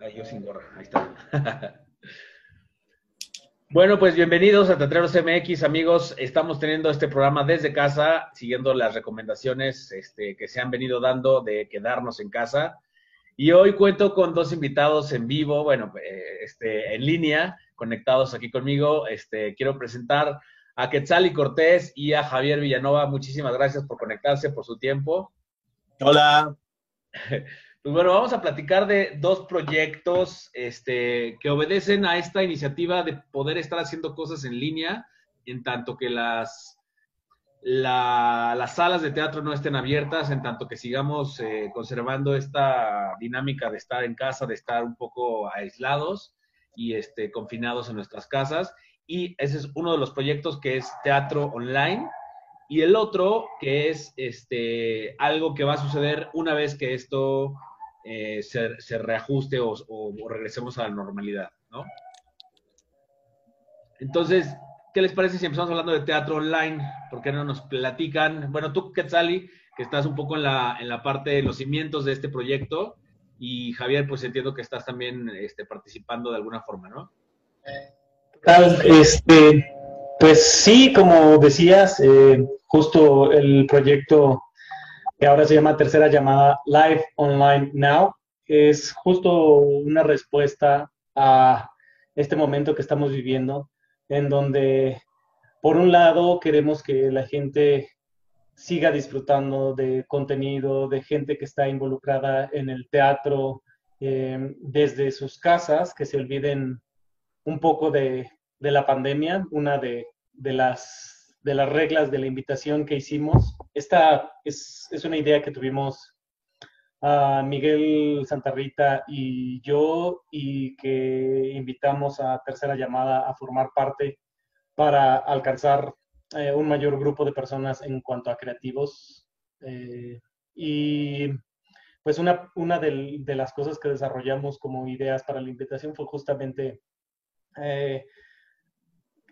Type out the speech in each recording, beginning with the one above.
Ay, yo sin gorra, ahí está. bueno, pues bienvenidos a Teatreros MX, amigos. Estamos teniendo este programa desde casa, siguiendo las recomendaciones este, que se han venido dando de quedarnos en casa. Y hoy cuento con dos invitados en vivo, bueno, eh, este, en línea, conectados aquí conmigo. Este, quiero presentar a Quetzal Cortés y a Javier Villanova. Muchísimas gracias por conectarse, por su tiempo. Hola. Pues bueno, vamos a platicar de dos proyectos este, que obedecen a esta iniciativa de poder estar haciendo cosas en línea, en tanto que las, las salas de teatro no estén abiertas, en tanto que sigamos eh, conservando esta dinámica de estar en casa, de estar un poco aislados y este, confinados en nuestras casas. Y ese es uno de los proyectos que es teatro online. Y el otro que es este, algo que va a suceder una vez que esto eh, se, reajuste o, regresemos a la normalidad, ¿no? Entonces, ¿qué les parece si empezamos hablando de teatro online? ¿Por qué no nos platican? Bueno, tú, Quetzali, que estás un poco en la, en la parte de los cimientos de este proyecto, y Javier, pues entiendo que estás también este, participando de alguna forma, ¿no? Tal, este, pues sí, como decías, eh, justo el proyecto que ahora se llama Tercera Llamada Live Online Now, es justo una respuesta a este momento que estamos viviendo, en donde, por un lado, queremos que la gente siga disfrutando de contenido, de gente que está involucrada en el teatro eh, desde sus casas, que se olviden un poco de, la pandemia, una de las de las reglas de la invitación que hicimos. Esta es, una idea que tuvimos a Miguel Santarrita y yo y que invitamos a Tercera Llamada a formar parte para alcanzar eh, un mayor grupo de personas en cuanto a creativos. Eh, y pues una, una de, las cosas que desarrollamos como ideas para la invitación fue justamente eh,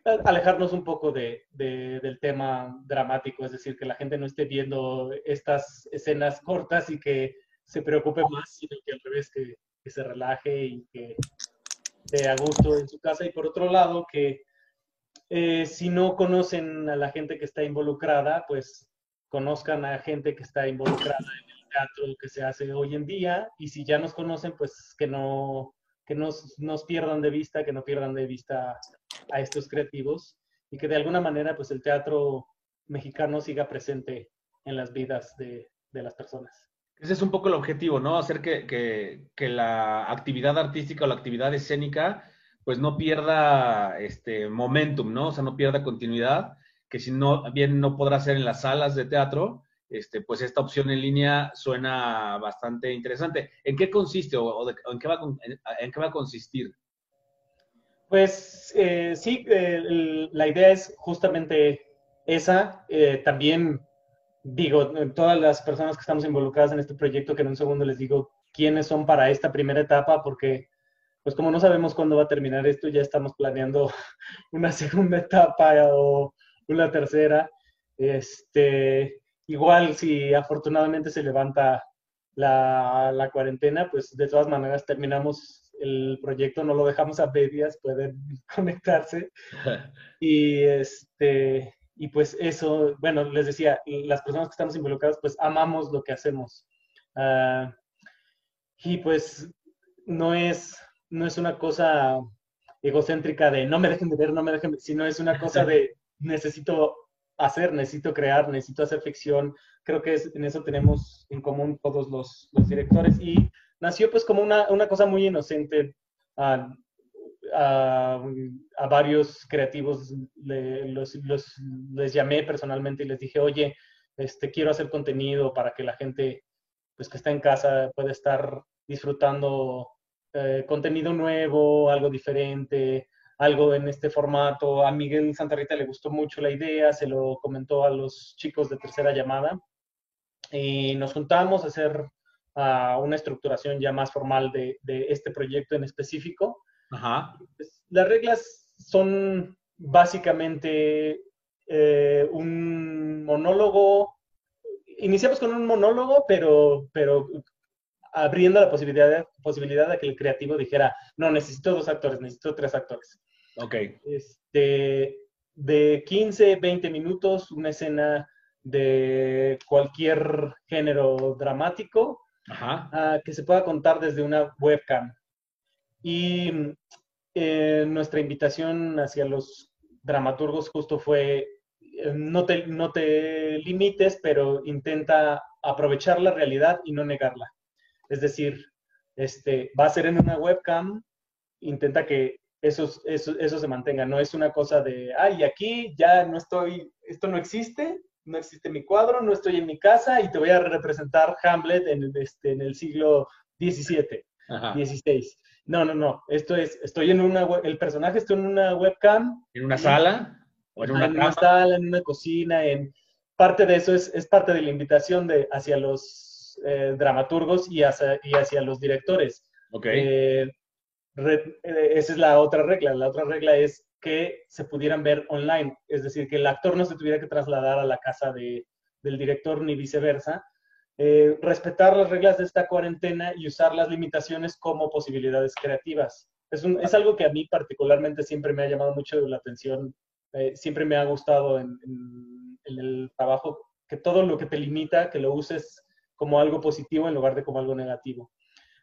alejarnos un poco de, del tema dramático, es decir, que la gente no esté viendo estas escenas cortas y que se preocupe más, sino que al revés, que, se relaje y que esté a gusto en su casa. Y por otro lado, que eh, si no conocen a la gente que está involucrada, pues conozcan a gente que está involucrada en el teatro que se hace hoy en día. Y si ya nos conocen, pues que no que nos, nos pierdan de vista, que no pierdan de vista a estos creativos y que de alguna manera pues el teatro mexicano siga presente en las vidas de, de las personas. Ese es un poco el objetivo, ¿no? Hacer que, que, que, la actividad artística o la actividad escénica pues no pierda este momentum, ¿no? O sea, no pierda continuidad, que si no, bien no podrá ser en las salas de teatro, este, pues esta opción en línea suena bastante interesante. ¿En qué consiste o, en, qué va, en, qué va, a consistir? Pues eh, sí, la idea es justamente esa. Eh, también digo, todas las personas que estamos involucradas en este proyecto, que en un segundo les digo quiénes son para esta primera etapa, porque pues como no sabemos cuándo va a terminar esto, ya estamos planeando una segunda etapa o una tercera. Este, igual si afortunadamente se levanta la, la cuarentena, pues de todas maneras terminamos el proyecto no lo dejamos a medias, pueden conectarse. y este y pues eso, bueno, les decía, las personas que estamos involucradas, pues amamos lo que hacemos. Ah, y pues no es, no es una cosa egocéntrica de no me dejen de ver, no me dejen, sino es una cosa de necesito hacer, necesito crear, necesito hacer ficción. Creo que en eso tenemos en común todos los, directores y nació pues como una, una cosa muy inocente. A, a, a varios creativos los, les llamé personalmente y les dije, oye, este, quiero hacer contenido para que la gente pues, que está en casa pueda estar disfrutando eh, contenido nuevo, algo diferente, algo en este formato. A Miguel Santarrita le gustó mucho la idea, se lo comentó a los chicos de tercera llamada y nos juntamos a hacer a una estructuración ya más formal de, este proyecto en específico. Pues, las reglas son básicamente eh, un monólogo. Iniciamos con un monólogo, pero, pero abriendo la posibilidad, posibilidad de que el creativo dijera, no, necesito dos actores, necesito tres actores. Ok. Este, de 15, 20 minutos, una escena de cualquier género dramático que se pueda contar desde una webcam. Y eh, nuestra invitación hacia los dramaturgos justo fue, eh, no te, no te limites, pero intenta aprovechar la realidad y no negarla. Es decir, este, va a ser en una webcam, intenta que eso, eso, eso se mantenga. No es una cosa de, ay, aquí ya no estoy, esto no existe, no existe mi cuadro, no estoy en mi casa y te voy a representar Hamlet en, este, en el siglo XVII, XVI. No, no, no. Esto es, estoy en una, el personaje está en una webcam. ¿En una sala? ¿O en una, en una sala, en una cocina, en... Parte de eso es, es parte de la invitación de, hacia los eh, dramaturgos y hacia, y hacia los directores. Eh, eh, esa es la otra regla. La otra regla es que se pudieran ver online, es decir, que el actor no se tuviera que trasladar a la casa de, del director ni viceversa. Eh, respetar las reglas de esta cuarentena y usar las limitaciones como posibilidades creativas. Es, es algo que a mí particularmente siempre me ha llamado mucho la atención, eh, siempre me ha gustado en, en el trabajo, que todo lo que te limita, que lo uses como algo positivo en lugar de como algo negativo.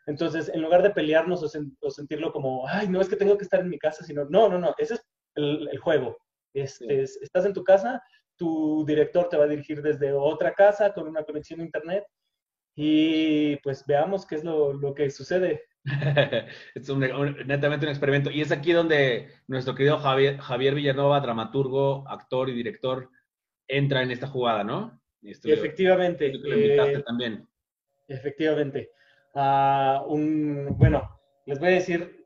Entonces, en lugar de pelearnos o, sentirlo como, ay, no es que tengo que estar en mi casa, sino, no, no, no, ese es el, juego. Este, estás en tu casa, tu director te va a dirigir desde otra casa con una conexión a internet y pues veamos qué es lo, que sucede. es netamente un experimento. Y es aquí donde nuestro querido Javier, Javier Villanova, dramaturgo, actor y director, entra en esta jugada, ¿no? efectivamente. Eh, también. Efectivamente un, bueno, les voy a decir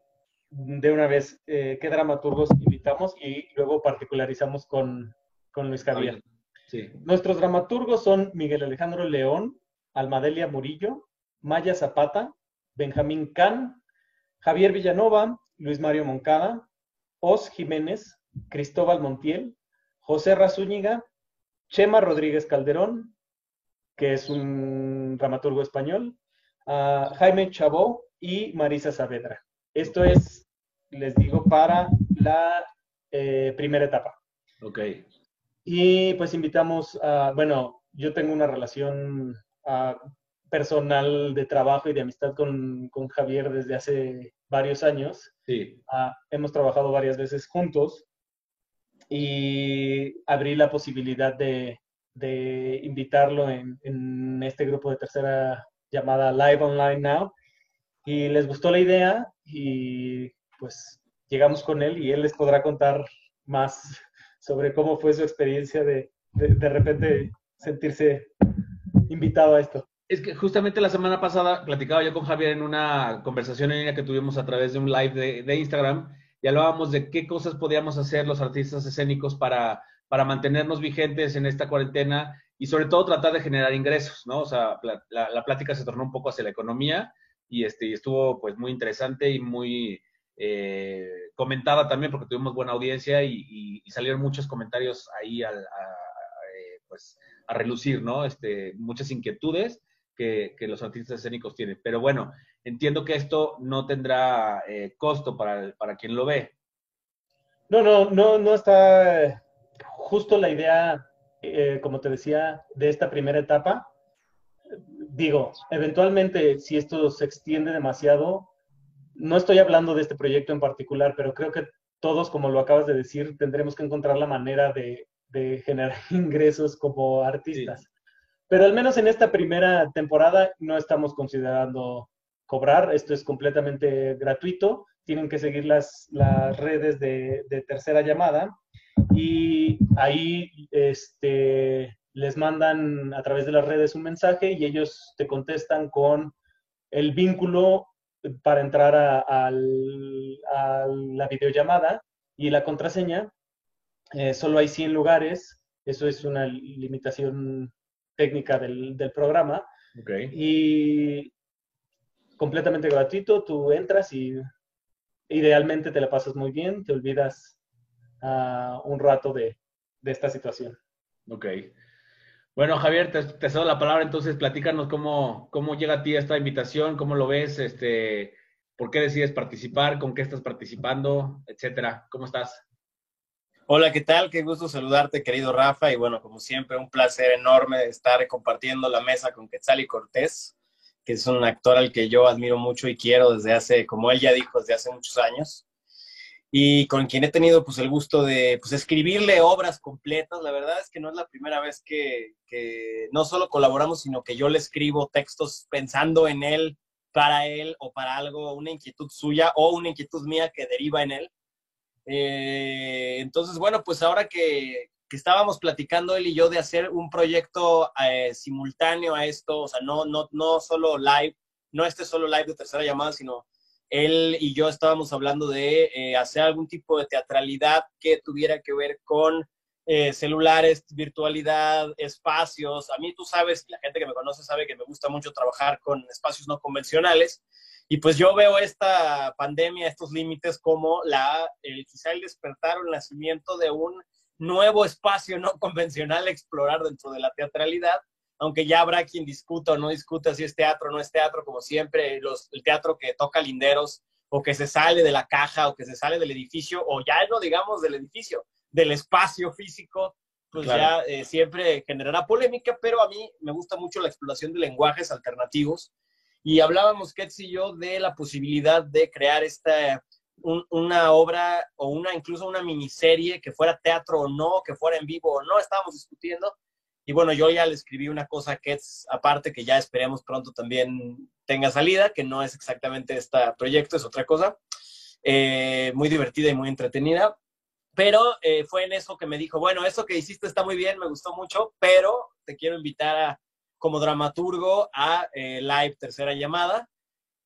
de una vez eh, qué dramaturgos invitamos y luego particularizamos con, con Luis Javier. Sí. Nuestros dramaturgos son Miguel Alejandro León, Almadelia Murillo, Maya Zapata, Benjamín Can, Javier Villanova, Luis Mario Moncada, Os Jiménez, Cristóbal Montiel, José Razúñiga, Chema Rodríguez Calderón, que es un dramaturgo español, Jaime Chabó y Marisa Saavedra. Esto es, les digo, para la eh, primera etapa. Ok. Y pues invitamos a, bueno, yo tengo una relación ah, personal de trabajo y de amistad con, Javier desde hace varios años. Sí. Ah, hemos trabajado varias veces juntos y abrí la posibilidad de, invitarlo en, en, este grupo de tercera llamada Live Online Now. Y les gustó la idea y pues llegamos con él y él les podrá contar más sobre cómo fue su experiencia de de, repente sentirse invitado a esto. Es que justamente la semana pasada platicaba yo con Javier en una conversación en línea que tuvimos a través de un live de, de Instagram y hablábamos de qué cosas podíamos hacer los artistas escénicos para, para mantenernos vigentes en esta cuarentena y sobre todo tratar de generar ingresos, ¿no? O sea, la, la, plática se tornó un poco hacia la economía y, este, estuvo pues muy interesante y muy eh, comentada también porque tuvimos buena audiencia y, salieron muchos comentarios ahí a, eh, pues, a relucir, ¿no? Este, muchas inquietudes que, que, los artistas escénicos tienen. Pero bueno, entiendo que esto no tendrá eh, costo para, para quien lo ve. No, no, no, no está justo la idea eh, como te decía, de esta primera etapa. Digo, eventualmente, si esto se extiende demasiado, no estoy hablando de este proyecto en particular, pero creo que todos, como lo acabas de decir, tendremos que encontrar la manera de, generar ingresos como artistas. Pero al menos en esta primera temporada no estamos considerando cobrar, esto es completamente gratuito, tienen que seguir las, las redes de, de tercera llamada y ahí este, les mandan a través de las redes un mensaje y ellos te contestan con el vínculo para entrar a, la videollamada y la contraseña. Eh, solo hay 100 lugares, eso es una limitación técnica del, programa. Y completamente gratuito, tú entras y idealmente te la pasas muy bien, te olvidas un rato de, esta situación. Ok. Bueno, Javier, te, te cedo la palabra, entonces platícanos cómo, cómo llega a ti esta invitación, cómo lo ves, este, por qué decides participar, con qué estás participando, etcétera. ¿Cómo estás? Hola, ¿qué tal? Qué gusto saludarte, querido Rafa. Y bueno, como siempre, un placer enorme estar compartiendo la mesa con Quetzal y Cortés, que es un actor al que yo admiro mucho y quiero desde hace, como él ya dijo, desde hace muchos años y con quien he tenido pues el gusto de pues, escribirle obras completas. La verdad es que no es la primera vez que, que, no solo colaboramos, sino que yo le escribo textos pensando en él, para él o para algo, una inquietud suya o una inquietud mía que deriva en él. Eh, entonces, bueno, pues ahora que, que, estábamos platicando él y yo de hacer un proyecto eh, simultáneo a esto, o sea, no, no, no solo live, no este solo live de tercera llamada, sino él y yo estábamos hablando de eh, hacer algún tipo de teatralidad que tuviera que ver con eh, celulares, virtualidad, espacios. A mí tú sabes, la gente que me conoce sabe que me gusta mucho trabajar con espacios no convencionales. Y pues yo veo esta pandemia, estos límites como la, quizá el despertar o el nacimiento de un nuevo espacio no convencional a explorar dentro de la teatralidad aunque ya habrá quien discuta o no discuta si es teatro o no es teatro, como siempre, los, el teatro que toca linderos o que se sale de la caja o que se sale del edificio, o ya no digamos del edificio, del espacio físico, pues ya eh, siempre generará polémica, pero a mí me gusta mucho la exploración de lenguajes alternativos. Y hablábamos, Ketz y yo, de la posibilidad de crear esta, una obra o una incluso una miniserie que fuera teatro o no, que fuera en vivo o no, estábamos discutiendo, y bueno, yo ya le escribí una cosa que es aparte, que ya esperemos pronto también tenga salida, que no es exactamente este proyecto, es otra cosa, eh, muy divertida y muy entretenida. Pero eh, fue en eso que me dijo, bueno, eso que hiciste está muy bien, me gustó mucho, pero te quiero invitar a, como dramaturgo a eh, Live Tercera Llamada.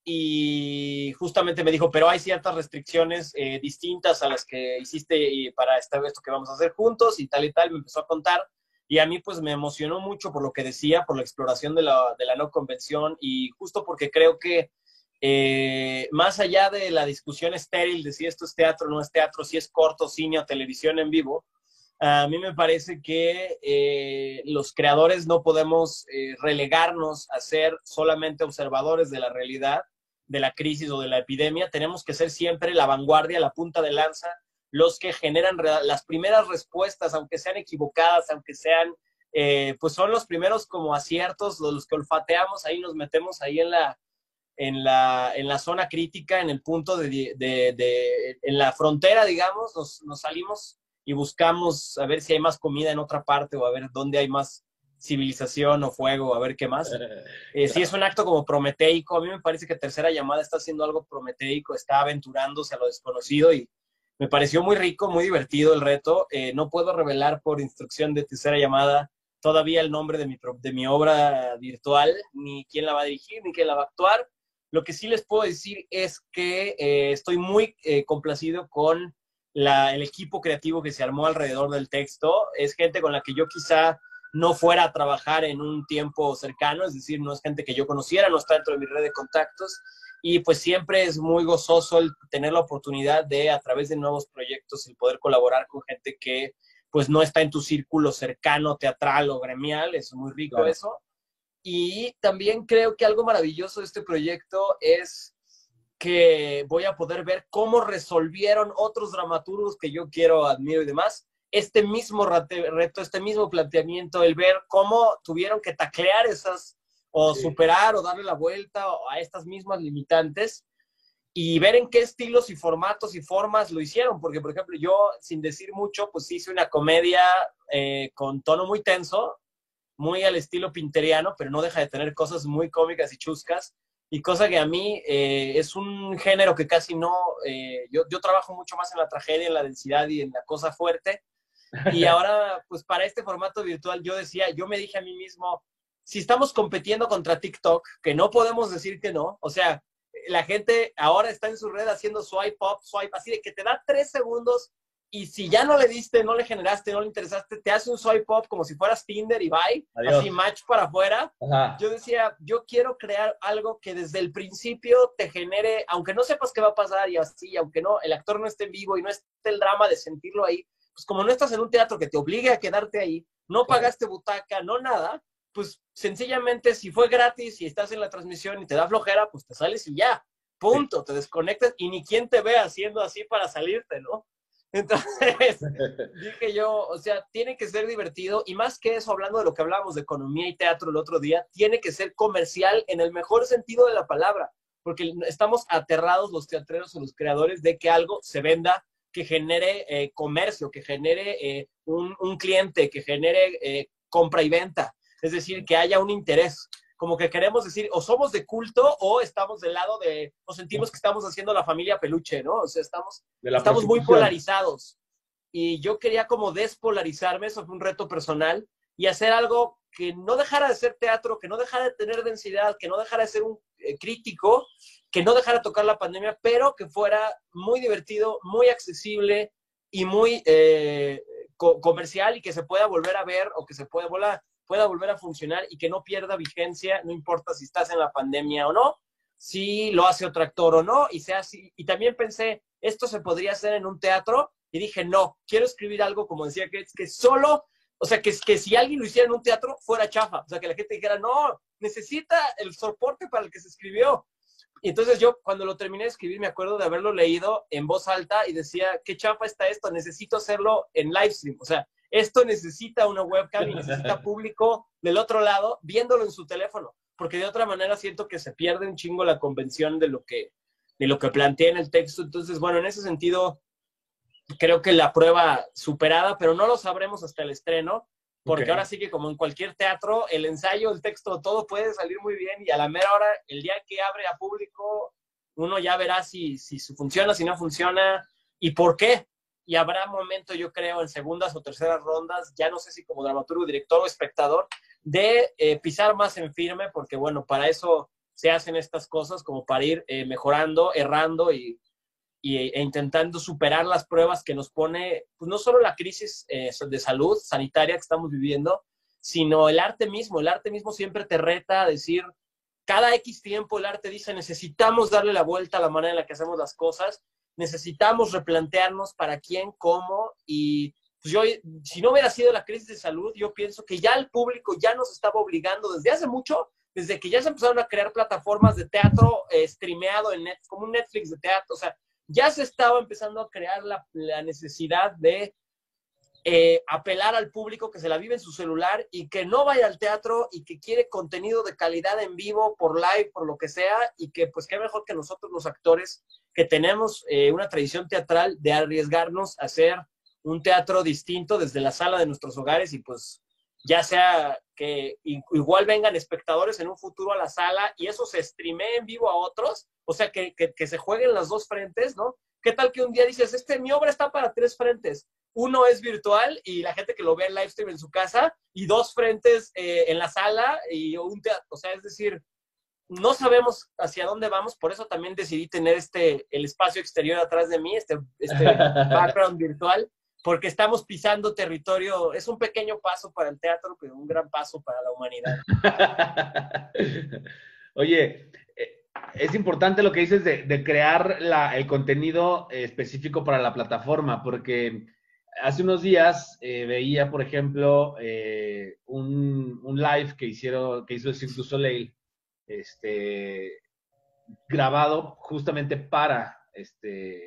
Y justamente me dijo, pero hay ciertas restricciones distintas a las que hiciste para esto que vamos a hacer juntos y tal y tal. Me empezó a contar y a mí pues me emocionó mucho por lo que decía, por la exploración de la, de la no convención y justo porque creo que eh, más allá de la discusión estéril de si esto es teatro o no es teatro, si es corto, cine o televisión en vivo, a mí me parece que eh, los creadores no podemos eh, relegarnos a ser solamente observadores de la realidad, de la crisis o de la epidemia. Tenemos que ser siempre la vanguardia, la punta de lanza los que generan las primeras respuestas, aunque sean equivocadas, aunque sean, eh, pues son los primeros como aciertos, los que olfateamos, ahí nos metemos ahí en la, en la, en la zona crítica, en el punto de, de, de en la frontera, digamos, nos, nos, salimos y buscamos a ver si hay más comida en otra parte o a ver dónde hay más civilización o fuego, a ver qué más. Eh, Si es un acto como prometeico, a mí me parece que Tercera Llamada está haciendo algo prometeico, está aventurándose a lo desconocido y, me pareció muy rico, muy divertido el reto. Eh, no puedo revelar por instrucción de tercera llamada todavía el nombre de mi, obra virtual, ni quién la va a dirigir, ni quién la va a actuar. Lo que sí les puedo decir es que eh, estoy muy eh, complacido con el equipo creativo que se armó alrededor del texto. Es gente con la que yo quizá no fuera a trabajar en un tiempo cercano, es decir, no es gente que yo conociera, no está dentro de mi red de contactos, y pues siempre es muy gozoso el tener la oportunidad de a través de nuevos proyectos el poder colaborar con gente que pues no está en tu círculo cercano, teatral o gremial, es muy rico eso. Y también creo que algo maravilloso de este proyecto es que voy a poder ver cómo resolvieron otros dramaturgos que yo quiero, admiro y demás, este mismo reto, este mismo planteamiento, el ver cómo tuvieron que taclear esas o superar o darle la vuelta a estas mismas limitantes y ver en qué estilos y formatos y formas lo hicieron, porque por ejemplo yo, sin decir mucho, pues hice una comedia eh, con tono muy tenso, muy al estilo pinteriano, pero no deja de tener cosas muy cómicas y chuscas, y cosa que a mí eh, es un género que casi no, eh, yo, yo trabajo mucho más en la tragedia, en la densidad y en la cosa fuerte, y ahora, pues para este formato virtual, yo decía, yo me dije a mí mismo, si estamos compitiendo contra TikTok, que no podemos decir que no, o sea, la gente ahora está en su red haciendo swipe up, swipe, así de que te da tres segundos y si ya no le diste, no le generaste, no le interesaste, te hace un swipe up como si fueras Tinder y bye, así match para afuera. Yo decía, yo quiero crear algo que desde el principio te genere, aunque no sepas qué va a pasar y así, aunque no, el actor no esté en vivo y no esté el drama de sentirlo ahí, pues como no estás en un teatro que te obligue a quedarte ahí, no pagaste butaca, no nada, pues sencillamente si fue gratis y estás en la transmisión y te da flojera, pues te sales y ya, punto, te desconectas y ni quien te ve haciendo así para salirte, ¿no? Entonces, dije yo, o sea, tiene que ser divertido y más que eso, hablando de lo que hablábamos de economía y teatro el otro día, tiene que ser comercial en el mejor sentido de la palabra, porque estamos aterrados los teatreros o los creadores de que algo se venda, que genere eh, comercio, que genere eh, un, un, cliente, que genere eh, compra y venta, es decir, que haya un interés como que queremos decir, o somos de culto o estamos del lado de, o sentimos que estamos haciendo la familia peluche, ¿no? O sea, estamos, estamos muy polarizados. Y yo quería como despolarizarme, eso fue un reto personal, y hacer algo que no dejara de ser teatro, que no dejara de tener densidad, que no dejara de ser un eh, crítico, que no dejara de tocar la pandemia, pero que fuera muy divertido, muy accesible y muy eh, comercial y que se pueda volver a ver o que se pueda volar pueda volver a funcionar y que no pierda vigencia, no importa si estás en la pandemia o no, si lo hace otro actor o no, y sea así. Y también pensé, esto se podría hacer en un teatro, y dije, no, quiero escribir algo, como decía que, que solo, o sea, que, que si alguien lo hiciera en un teatro, fuera chafa, o sea, que la gente dijera, no, necesita el soporte para el que se escribió. Y entonces yo, cuando lo terminé de escribir, me acuerdo de haberlo leído en voz alta y decía, qué chafa está esto, necesito hacerlo en live stream, o sea, esto necesita una webcam y necesita público del otro lado viéndolo en su teléfono, porque de otra manera siento que se pierde un chingo la convención de lo que, de lo que plantea en el texto. Entonces, bueno, en ese sentido, creo que la prueba superada, pero no lo sabremos hasta el estreno, porque ahora sí que como en cualquier teatro, el ensayo, el texto, todo puede salir muy bien y a la mera hora, el día que abre a público, uno ya verá si, si funciona, si no funciona y por qué y habrá momento, yo creo, en segundas o terceras rondas, ya no sé si como dramaturgo, director o espectador, de eh, pisar más en firme, porque bueno, para eso se hacen estas cosas, como para ir eh, mejorando, errando y, e intentando superar las pruebas que nos pone, pues no solo la crisis eh, de salud sanitaria que estamos viviendo, sino el arte mismo. El arte mismo siempre te reta a decir, cada X tiempo el arte dice, necesitamos darle la vuelta a la manera en la que hacemos las cosas necesitamos replantearnos para quién, cómo y pues yo, si no hubiera sido la crisis de salud, yo pienso que ya el público ya nos estaba obligando desde hace mucho, desde que ya se empezaron a crear plataformas de teatro eh, streameado en net, como un Netflix de teatro, o sea, ya se estaba empezando a crear la, la necesidad de eh, apelar al público que se la vive en su celular y que no vaya al teatro y que quiere contenido de calidad en vivo, por live, por lo que sea, y que pues qué mejor que nosotros los actores que tenemos eh, una tradición teatral de arriesgarnos a hacer un teatro distinto desde la sala de nuestros hogares y pues ya sea que igual vengan espectadores en un futuro a la sala y eso se streamee en vivo a otros, o sea, que, que, se jueguen las dos frentes, ¿no? ¿Qué tal que un día dices, este, mi obra está para tres frentes? Uno es virtual y la gente que lo ve en live stream en su casa y dos frentes eh, en la sala y un teatro, o sea, es decir, no sabemos hacia dónde vamos, por eso también decidí tener este, el espacio exterior atrás de mí, este, este background virtual, porque estamos pisando territorio, es un pequeño paso para el teatro, pero un gran paso para la humanidad. Oye, es importante lo que dices de, crear el contenido específico para la plataforma, porque hace unos días eh, veía, por ejemplo, eh, un, live que, hicieron, que hizo el Cirque Soleil este, grabado justamente este,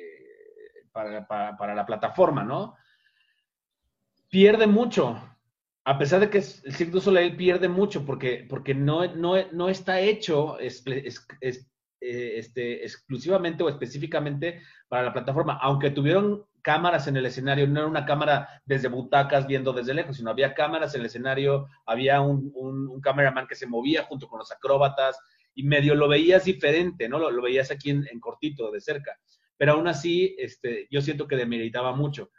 para, la plataforma, ¿no? Pierde mucho, a pesar de que el Cirque du Soleil pierde mucho porque, no, está hecho eh, este, exclusivamente o específicamente para la plataforma, aunque tuvieron cámaras en el escenario, no era una cámara desde butacas viendo desde lejos, sino había cámaras en el escenario, había un, un, cameraman que se movía junto con los acróbatas y medio lo veías diferente, ¿no? Lo, veías aquí en, cortito, de cerca. Pero aún así, este, yo siento que demeritaba mucho.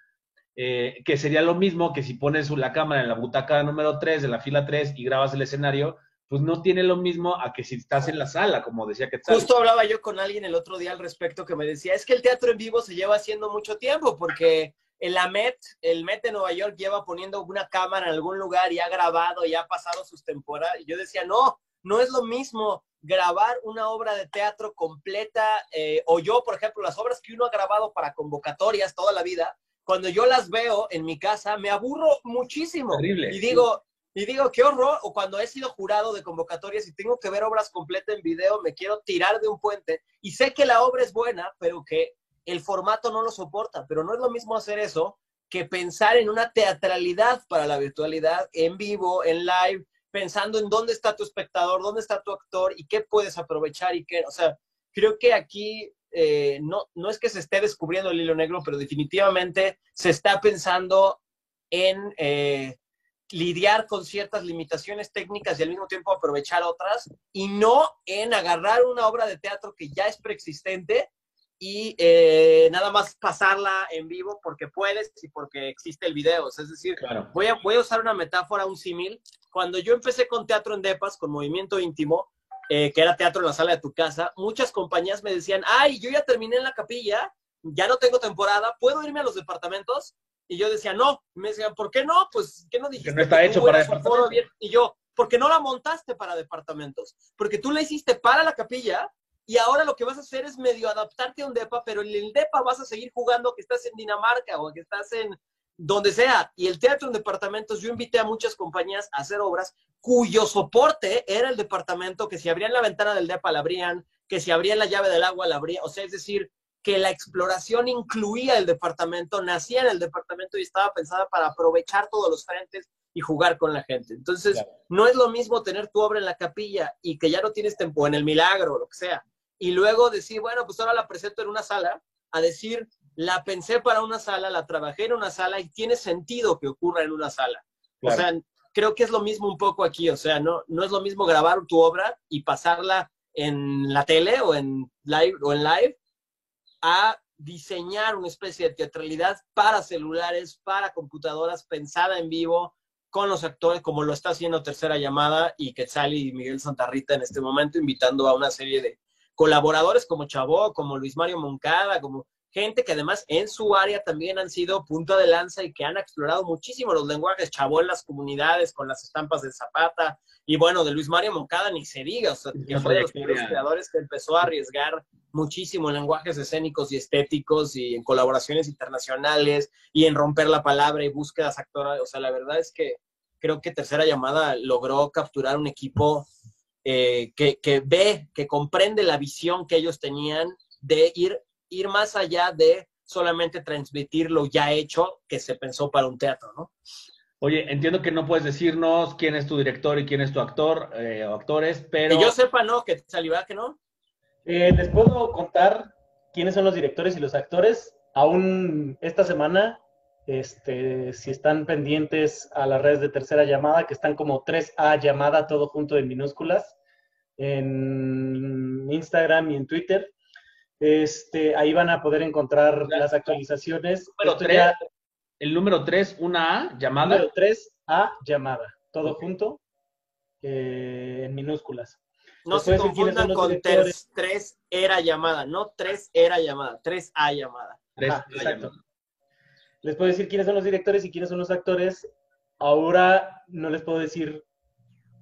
Eh, que sería lo mismo que si pones la cámara en la butaca número 3 de la fila 3 y grabas el escenario, pues no tiene lo mismo a que si estás en la sala, como decía que Justo hablaba yo con alguien el otro día al respecto que me decía, es que el teatro en vivo se lleva haciendo mucho tiempo porque el Met, el Met de Nueva York lleva poniendo una cámara en algún lugar y ha grabado y ha pasado sus temporadas. Yo decía, no, no es lo mismo grabar una obra de teatro completa, eh, o yo, por ejemplo, las obras que uno ha grabado para convocatorias toda la vida, cuando yo las veo en mi casa, me aburro muchísimo. Terrible, y digo, y digo, qué horror, o cuando he sido jurado de convocatorias y tengo que ver obras completas en video, me quiero tirar de un puente. Y sé que la obra es buena, pero que el formato no lo soporta, pero no es lo mismo hacer eso que pensar en una teatralidad para la virtualidad, en vivo, en live, pensando en dónde está tu espectador, dónde está tu actor y qué puedes aprovechar y qué, o sea, creo que aquí eh, no, no es que se esté descubriendo el hilo negro, pero definitivamente se está pensando en eh, lidiar con ciertas limitaciones técnicas y al mismo tiempo aprovechar otras y no en agarrar una obra de teatro que ya es preexistente y eh, nada más pasarla en vivo porque puedes y porque existe el video. Es decir, voy, a, voy a usar una metáfora, un símil. Cuando yo empecé con teatro en Depas, con movimiento íntimo, eh, que era teatro en la sala de tu casa, muchas compañías me decían, ay, yo ya terminé en la capilla, ya no tengo temporada, ¿puedo irme a los departamentos? Y yo decía, no. Y me decían, ¿por qué no? Pues, ¿qué no dijiste? Que no está hecho para departamentos. Y yo, porque no la montaste para departamentos? Porque tú la hiciste para la capilla y ahora lo que vas a hacer es medio adaptarte a un DEPA, pero en el DEPA vas a seguir jugando que estás en Dinamarca o que estás en donde sea. Y el teatro en departamentos, yo invité a muchas compañías a hacer obras cuyo soporte era el departamento, que si abrían la ventana del DEPA la abrían, que si abrían la llave del agua la abrían. O sea, es decir, que la exploración incluía el departamento, nacía en el departamento y estaba pensada para aprovechar todos los frentes y jugar con la gente. Entonces, no es lo mismo tener tu obra en la capilla y que ya no tienes tiempo en el milagro o lo que sea, y luego decir, bueno, pues ahora la presento en una sala, a decir, la pensé para una sala, la trabajé en una sala y tiene sentido que ocurra en una sala. O sea, creo que es lo mismo un poco aquí, o sea, no, no es lo mismo grabar tu obra y pasarla en la tele o en live o en live a diseñar una especie de teatralidad para celulares, para computadoras, pensada en vivo, con los actores, como lo está haciendo Tercera Llamada y Quetzal y Miguel Santarrita en este momento, invitando a una serie de colaboradores como Chabó, como Luis Mario Moncada, como gente que además en su área también han sido punto de lanza y que han explorado muchísimo los lenguajes Chabó en las comunidades con las estampas de Zapata y bueno, de Luis Mario Moncada ni se diga, o sea, que fue de los primeros creadores que empezó a arriesgar muchísimo en lenguajes escénicos y estéticos y en colaboraciones internacionales y en romper la palabra y búsquedas actorales, o sea, la verdad es que creo que Tercera Llamada logró capturar un equipo eh, que, ve, que comprende la visión que ellos tenían de ir, ir más allá de solamente transmitir lo ya hecho que se pensó para un teatro, ¿no? Oye, entiendo que no puedes decirnos quién es tu director y quién es tu actor eh, o actores, pero... Que yo sepa, ¿no? Que saliva que no. Eh, les puedo contar quiénes son los directores y los actores. Aún esta semana, este, si están pendientes a las redes de tercera llamada, que están como 3A llamada, todo junto en minúsculas, en Instagram y en Twitter. Este, ahí van a poder encontrar las actualizaciones. el número 3, una A, llamada. Número 3, A, llamada. Todo junto, eh, en minúsculas. No se confundan con 3, era llamada, no 3 era llamada, 3 A llamada. 3 llamada. Les puedo decir quiénes son los directores y quiénes son los actores. Ahora no les puedo decir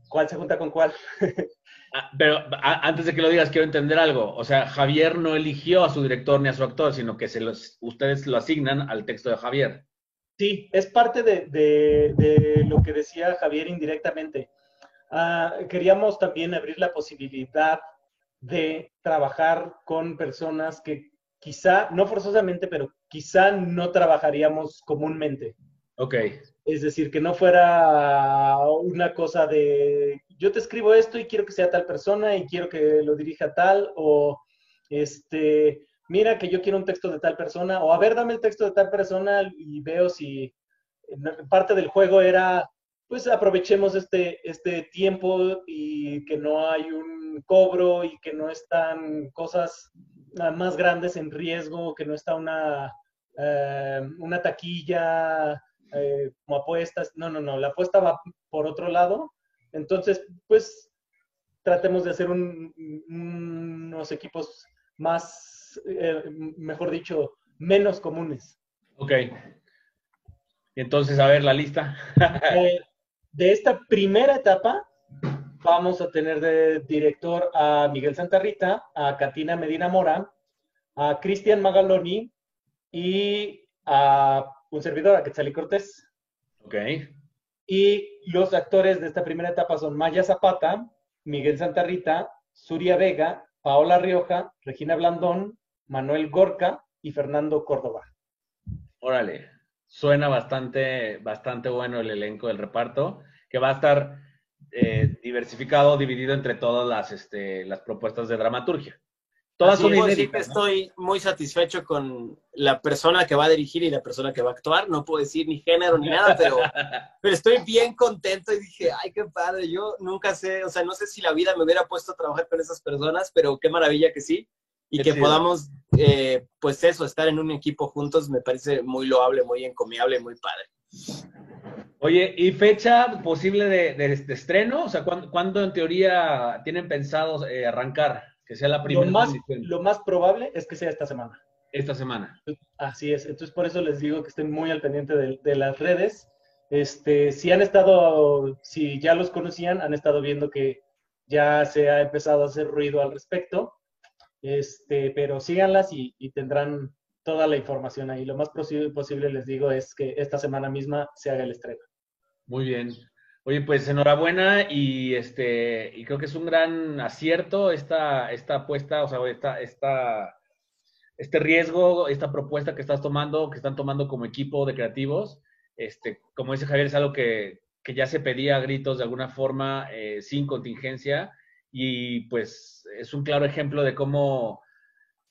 cuál se junta con cuál. Ah, pero antes de que lo digas, quiero entender algo. O sea, Javier no eligió a su director ni a su actor, sino que se los, ustedes lo asignan al texto de Javier. Sí, es parte de, lo que decía Javier indirectamente. Ah, queríamos también abrir la posibilidad de trabajar con personas que quizá, no forzosamente, pero quizá no trabajaríamos comúnmente. Ok. Es decir, que no fuera una cosa de yo te escribo esto y quiero que sea tal persona y quiero que lo dirija tal, o este, mira que yo quiero un texto de tal persona, o a ver, dame el texto de tal persona y veo si parte del juego era, pues aprovechemos este, este tiempo y que no hay un cobro y que no están cosas ah, más grandes en riesgo, que no está una, eh, una taquilla eh, como apuestas. No, no, no, la apuesta va por otro lado entonces, pues tratemos de hacer unos equipos más, eh, mejor dicho, menos comunes. Ok. Entonces, a ver la lista. Eh, de esta primera etapa, vamos a tener de director a Miguel Santarrita, a Katina Medina Mora, a Cristian Magaloni y a un servidor, a Quetzalí Cortés. Ok. Y los actores de esta primera etapa son Maya Zapata, Miguel Santarrita, Suria Vega, Paola Rioja, Regina Blandón, Manuel Gorka y Fernando Córdoba. Órale, suena bastante, bastante bueno el elenco del reparto, que va a estar eh, diversificado, dividido entre todas las, este, las propuestas de dramaturgia. Todas son estoy muy satisfecho con la persona que va a dirigir y la persona que va a actuar. No puedo decir ni género ni nada, pero, pero estoy bien contento y dije, ay, qué padre. Yo nunca sé, o sea, no sé si la vida me hubiera puesto a trabajar con esas personas, pero qué maravilla que sí. Y que podamos, eh, pues eso, estar en un equipo juntos me parece muy loable, muy encomiable, muy padre. Oye, ¿y fecha posible de, estreno? O sea, ¿cuándo, en teoría tienen pensado eh, arrancar? Que sea la primera. Lo más, lo más probable es que sea esta semana. Esta semana. Así es. Entonces, por eso les digo que estén muy al pendiente de, las redes. Este, si han estado, si ya los conocían, han estado viendo que ya se ha empezado a hacer ruido al respecto. Este, pero síganlas y, tendrán toda la información ahí. Lo más posible, posible, les digo, es que esta semana misma se haga el estreno. Muy bien. Oye, pues enhorabuena y este y creo que es un gran acierto esta, esta apuesta, o sea, esta, esta, este riesgo, esta propuesta que estás tomando, que están tomando como equipo de creativos. Este, como dice Javier, es algo que, que ya se pedía a gritos de alguna forma, eh, sin contingencia, y pues es un claro ejemplo de cómo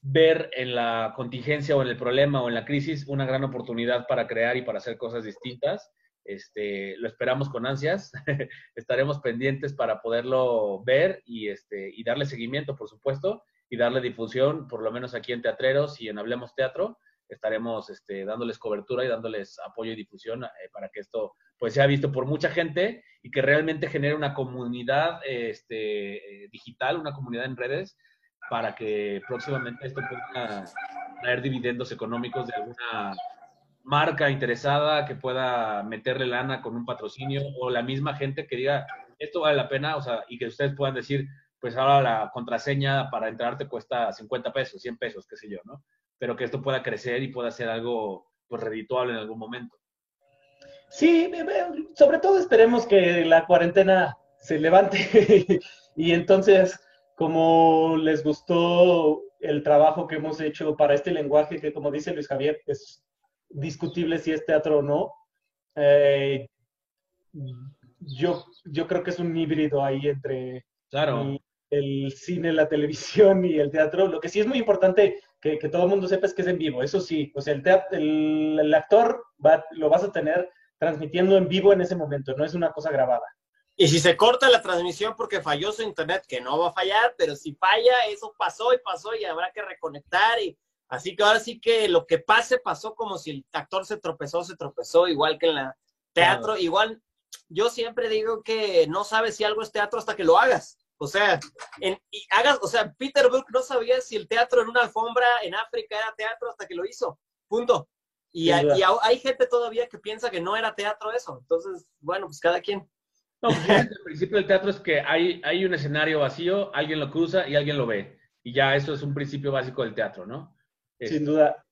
ver en la contingencia o en el problema o en la crisis una gran oportunidad para crear y para hacer cosas distintas. Este, lo esperamos con ansias. Estaremos pendientes para poderlo ver y, este, y darle seguimiento, por supuesto, y darle difusión, por lo menos aquí en Teatreros y en Hablemos Teatro. Estaremos este, dándoles cobertura y dándoles apoyo y difusión eh, para que esto pues, sea visto por mucha gente y que realmente genere una comunidad este, eh, digital, una comunidad en redes, para que próximamente esto pueda traer dividendos económicos de alguna marca interesada que pueda meterle lana con un patrocinio o la misma gente que diga, esto vale la pena, o sea, y que ustedes puedan decir, pues ahora la contraseña para entrar te cuesta 50 pesos, 100 pesos, qué sé yo, ¿no? Pero que esto pueda crecer y pueda ser algo, pues, redituable en algún momento. Sí, sobre todo esperemos que la cuarentena se levante y entonces, como les gustó el trabajo que hemos hecho para este lenguaje, que como dice Luis Javier, es discutible si es teatro o no. Eh, yo, yo creo que es un híbrido ahí entre claro. el, cine, la televisión y el teatro. Lo que sí es muy importante que, todo el mundo sepa es que es en vivo, eso sí. O sea, el, el, actor va, lo vas a tener transmitiendo en vivo en ese momento, no es una cosa grabada. Y si se corta la transmisión porque falló su internet, que no va a fallar, pero si falla, eso pasó y pasó y habrá que reconectar y Así que ahora sí que lo que pase pasó como si el actor se tropezó, se tropezó, igual que en la teatro. Igual, yo siempre digo que no sabes si algo es teatro hasta que lo hagas. O sea, en, hagas, o sea, Peter Brook no sabía si el teatro en una alfombra en África era teatro hasta que lo hizo. Punto. Y, hay, hay gente todavía que piensa que no era teatro eso. Entonces, bueno, pues cada quien. No, pues, el principio del teatro es que hay, hay un escenario vacío, alguien lo cruza y alguien lo ve. Y ya eso es un principio básico del teatro, ¿no? Sin duda.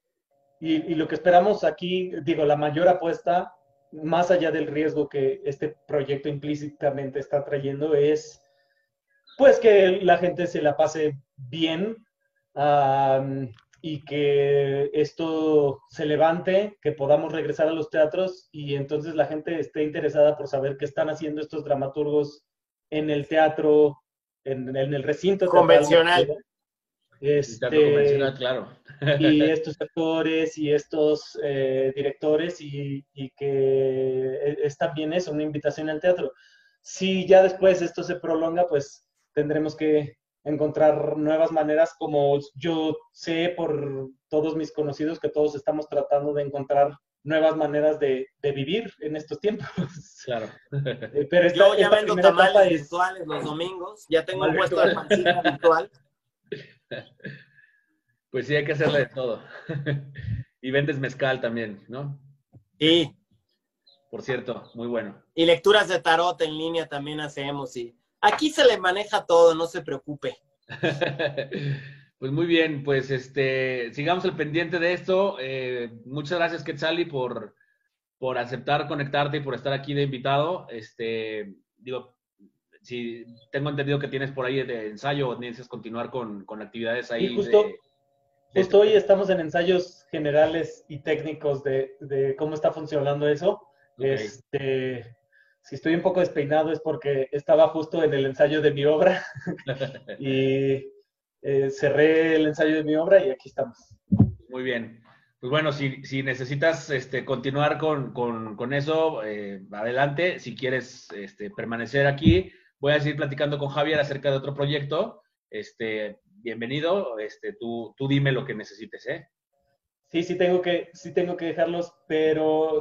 Y, lo que esperamos aquí, digo, la mayor apuesta, más allá del riesgo que este proyecto implícitamente está trayendo, es pues que la gente se la pase bien y que esto se levante, que podamos regresar a los teatros y entonces la gente esté interesada por saber qué están haciendo estos dramaturgos en el teatro, en, el recinto convencional. Este, claro. y estos actores y estos eh, directores y, que e, es también eso, una invitación al teatro. Si ya después esto se prolonga, pues tendremos que encontrar nuevas maneras, como yo sé por todos mis conocidos que todos estamos tratando de encontrar nuevas maneras de, vivir en estos tiempos. Claro. Eh, pero yo ya vendo tamales virtuales los domingos, ya tengo un puesto de pancita virtual. Pues sí, hay que hacerle de todo. y vendes mezcal también, ¿no? Sí. Por cierto, muy bueno. Y lecturas de tarot en línea también hacemos. Y aquí se le maneja todo, no se preocupe. pues muy bien, pues este, sigamos el pendiente de esto. Eh, muchas gracias, Quetzali, por, por aceptar conectarte y por estar aquí de invitado. Este, digo, si tengo entendido que tienes por ahí de ensayo o necesitas continuar con, con actividades ahí. Sí, justo, justo hoy estamos en ensayos generales y técnicos de, de cómo está funcionando eso. Este, si estoy un poco despeinado es porque estaba justo en el ensayo de mi obra y eh, cerré el ensayo de mi obra y aquí estamos. Muy bien. Pues bueno, si, si necesitas este, continuar con, con, con eso, eh, adelante. Si quieres este, permanecer aquí, voy a seguir platicando con Javier acerca de otro proyecto. Este, bienvenido. Este, tú, tú dime lo que necesites, ¿eh? Sí, sí tengo que, sí tengo que dejarlos, pero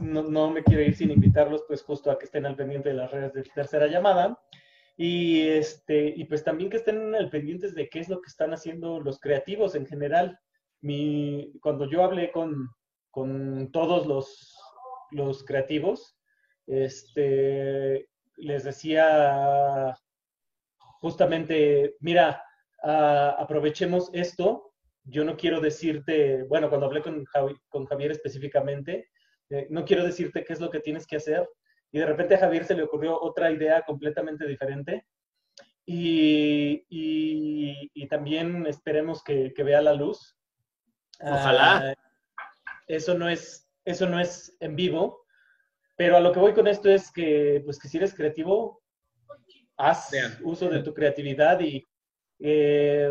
no, no, me quiero ir sin invitarlos, pues justo a que estén al pendiente de las redes de tercera llamada. Y, este, y pues también que estén al pendientes de qué es lo que están haciendo los creativos en general. Mi, cuando yo hablé con, con todos los, los creativos, este, les decía justamente, mira, uh, aprovechemos esto yo no quiero decirte, bueno, cuando hablé con, con Javier específicamente, eh, no quiero decirte qué es lo que tienes que hacer. Y de repente a Javier se le ocurrió otra idea completamente diferente. Y, y, también esperemos que, que, vea la luz. Ojalá. Uh, eso, no es, eso no es en vivo, pero a lo que voy con esto es que, pues que si eres creativo, haz uso de tu creatividad y eh,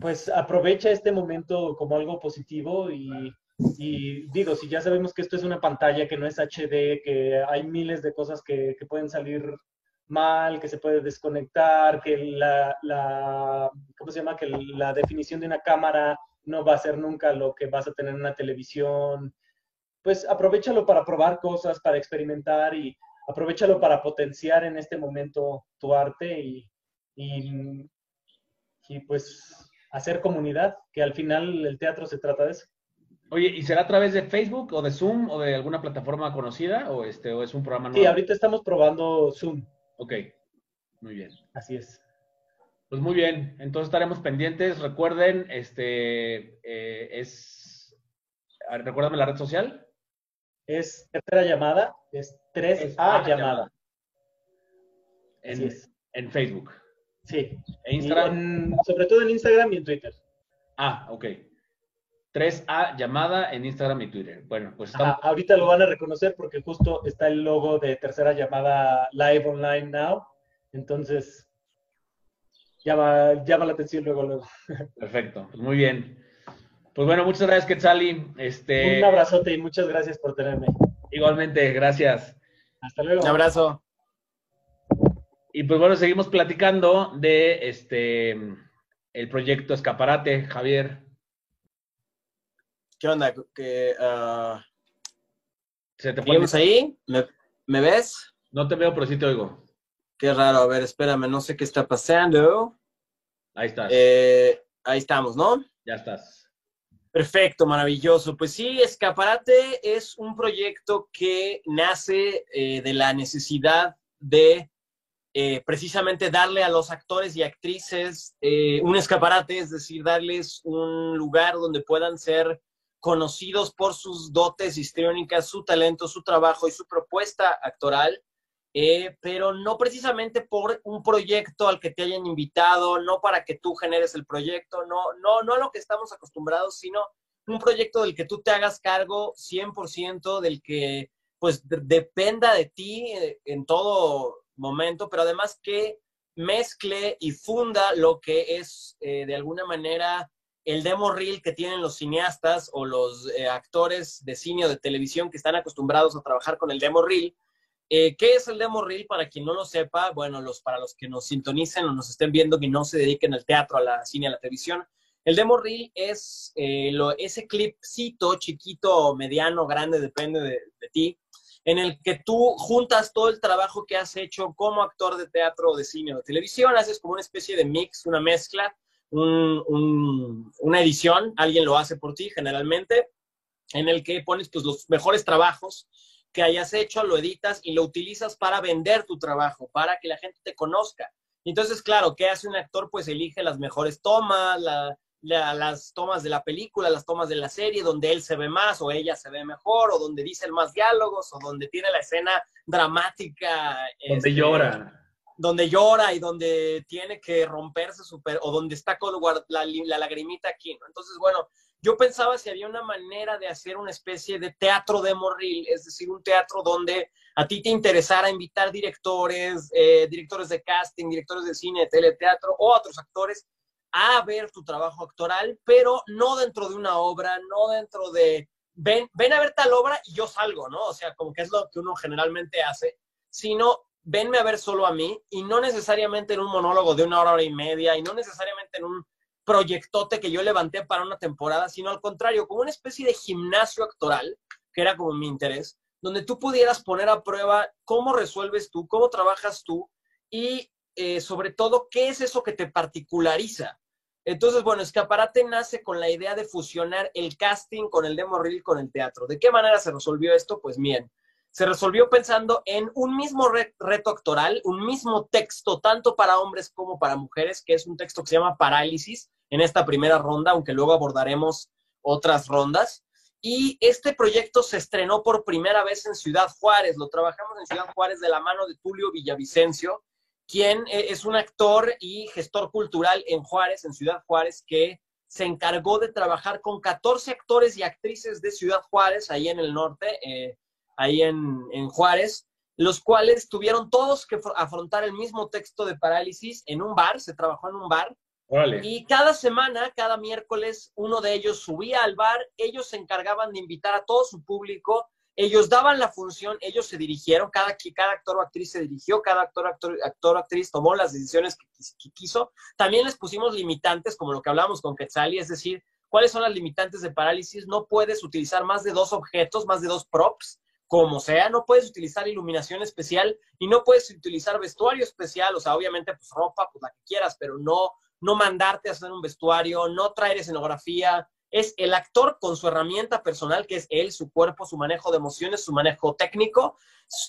pues aprovecha este momento como algo positivo y, digo, si ya sabemos que esto es una pantalla que no es HD, que hay miles de cosas que, pueden salir mal, que se puede desconectar, que la, la, ¿cómo se llama? Que la definición de una cámara no va a ser nunca lo que vas a tener en una televisión. Pues aprovechalo para probar cosas, para experimentar y aprovechalo para potenciar en este momento tu arte y, y, y pues hacer comunidad, que al final el teatro se trata de eso. Oye, ¿y será a través de Facebook o de Zoom o de alguna plataforma conocida o este o es un programa nuevo? Sí, ahorita estamos probando Zoom. Ok, muy bien. Así es. Pues muy bien, entonces estaremos pendientes. Recuerden, este eh, es, recuérdame la red social. Es tercera llamada, es 3A llamada. En, en Facebook. Sí. Instagram? sobre todo en Instagram y en Twitter. Ah, ok. 3A llamada en Instagram y Twitter. Bueno, pues estamos... ahorita lo van a reconocer porque justo está el logo de tercera llamada live online now. Entonces, llama, llama la atención luego, luego. Perfecto, pues muy bien. Pues bueno, muchas gracias, Quetzali. Este... Un abrazote y muchas gracias por tenerme. Igualmente, gracias. Hasta luego. Un abrazo. Y pues bueno, seguimos platicando de este el proyecto Escaparate, Javier. ¿Qué onda? ¿Qué, uh... ¿Se te ahí? ¿Me, ves? No te veo, pero sí te oigo. Qué raro, a ver, espérame, no sé qué está pasando. Ahí estás. Eh, ahí estamos, ¿no? Ya estás. Perfecto, maravilloso. Pues sí, Escaparate es un proyecto que nace eh, de la necesidad de eh, precisamente darle a los actores y actrices eh, un escaparate, es decir, darles un lugar donde puedan ser conocidos por sus dotes histriónicas, su talento, su trabajo y su propuesta actoral, eh, pero no precisamente por un proyecto al que te hayan invitado, no para que tú generes el proyecto, no, no, no a lo que estamos acostumbrados, sino un proyecto del que tú te hagas cargo 100%, del que pues dependa de ti en todo momento, pero además que mezcle y funda lo que es eh, de alguna manera el demo reel que tienen los cineastas o los eh, actores de cine o de televisión que están acostumbrados a trabajar con el demo reel. Eh, ¿Qué es el demo reel? Para quien no lo sepa, bueno, los, para los que nos sintonicen o nos estén viendo y no se dediquen al teatro, a la cine, a la televisión, el demo reel es lo, ese clipcito chiquito, mediano, grande, depende de, de ti, en el que tú juntas todo el trabajo que has hecho como actor de teatro, de cine o de televisión, haces como una especie de mix, una mezcla, una edición, alguien lo hace por ti generalmente, en el que pones pues, los mejores trabajos que hayas hecho, lo editas y lo utilizas para vender tu trabajo, para que la gente te conozca. Entonces, claro, ¿qué hace un actor? Pues elige las mejores tomas, las tomas de la película, las tomas de la serie, donde él se ve más o ella se ve mejor, o donde dicen más diálogos, o donde tiene la escena dramática. Donde este, llora. Donde llora y donde tiene que romperse super, o donde está con la, la lagrimita aquí, ¿no? Entonces, bueno, yo pensaba si había una manera de hacer una especie de teatro de morril, es decir, un teatro donde a ti te interesara invitar directores, eh, directores de casting, directores de cine, de teleteatro o otros actores a ver tu trabajo actoral, pero no dentro de una obra, no dentro de, ven, ven a ver tal obra y yo salgo, ¿no? O sea, como que es lo que uno generalmente hace, sino venme a ver solo a mí y no necesariamente en un monólogo de una hora, hora y media y no necesariamente en un proyectote que yo levanté para una temporada, sino al contrario, como una especie de gimnasio actoral, que era como mi interés, donde tú pudieras poner a prueba cómo resuelves tú, cómo trabajas tú y eh, sobre todo qué es eso que te particulariza. Entonces, bueno, Escaparate nace con la idea de fusionar el casting con el demo reel con el teatro. ¿De qué manera se resolvió esto? Pues bien, se resolvió pensando en un mismo reto actoral, un mismo texto, tanto para hombres como para mujeres, que es un texto que se llama Parálisis, en esta primera ronda, aunque luego abordaremos otras rondas. Y este proyecto se estrenó por primera vez en Ciudad Juárez. Lo trabajamos en Ciudad Juárez de la mano de Tulio Villavicencio, quien eh, es un actor y gestor cultural en Juárez, en Ciudad Juárez, que se encargó de trabajar con 14 actores y actrices de Ciudad Juárez, ahí en el norte, eh, ahí en, en Juárez, los cuales tuvieron todos que afrontar el mismo texto de parálisis en un bar, se trabajó en un bar, y cada semana, cada miércoles, uno de ellos subía al bar, ellos se encargaban de invitar a todo su público, ellos daban la función, ellos se dirigieron, cada, cada actor o actriz se dirigió, cada actor, actor, actor o actriz tomó las decisiones que, quiso. También les pusimos limitantes, como lo que hablamos con Quetzali, es decir, ¿cuáles son las limitantes de parálisis? No puedes utilizar más de dos objetos, más de dos props, como sea, no puedes utilizar iluminación especial y no puedes utilizar vestuario especial, o sea, obviamente pues ropa, pues la que quieras, pero no no mandarte a hacer un vestuario, no traer escenografía. Es el actor con su herramienta personal, que es él, su cuerpo, su manejo de emociones, su manejo técnico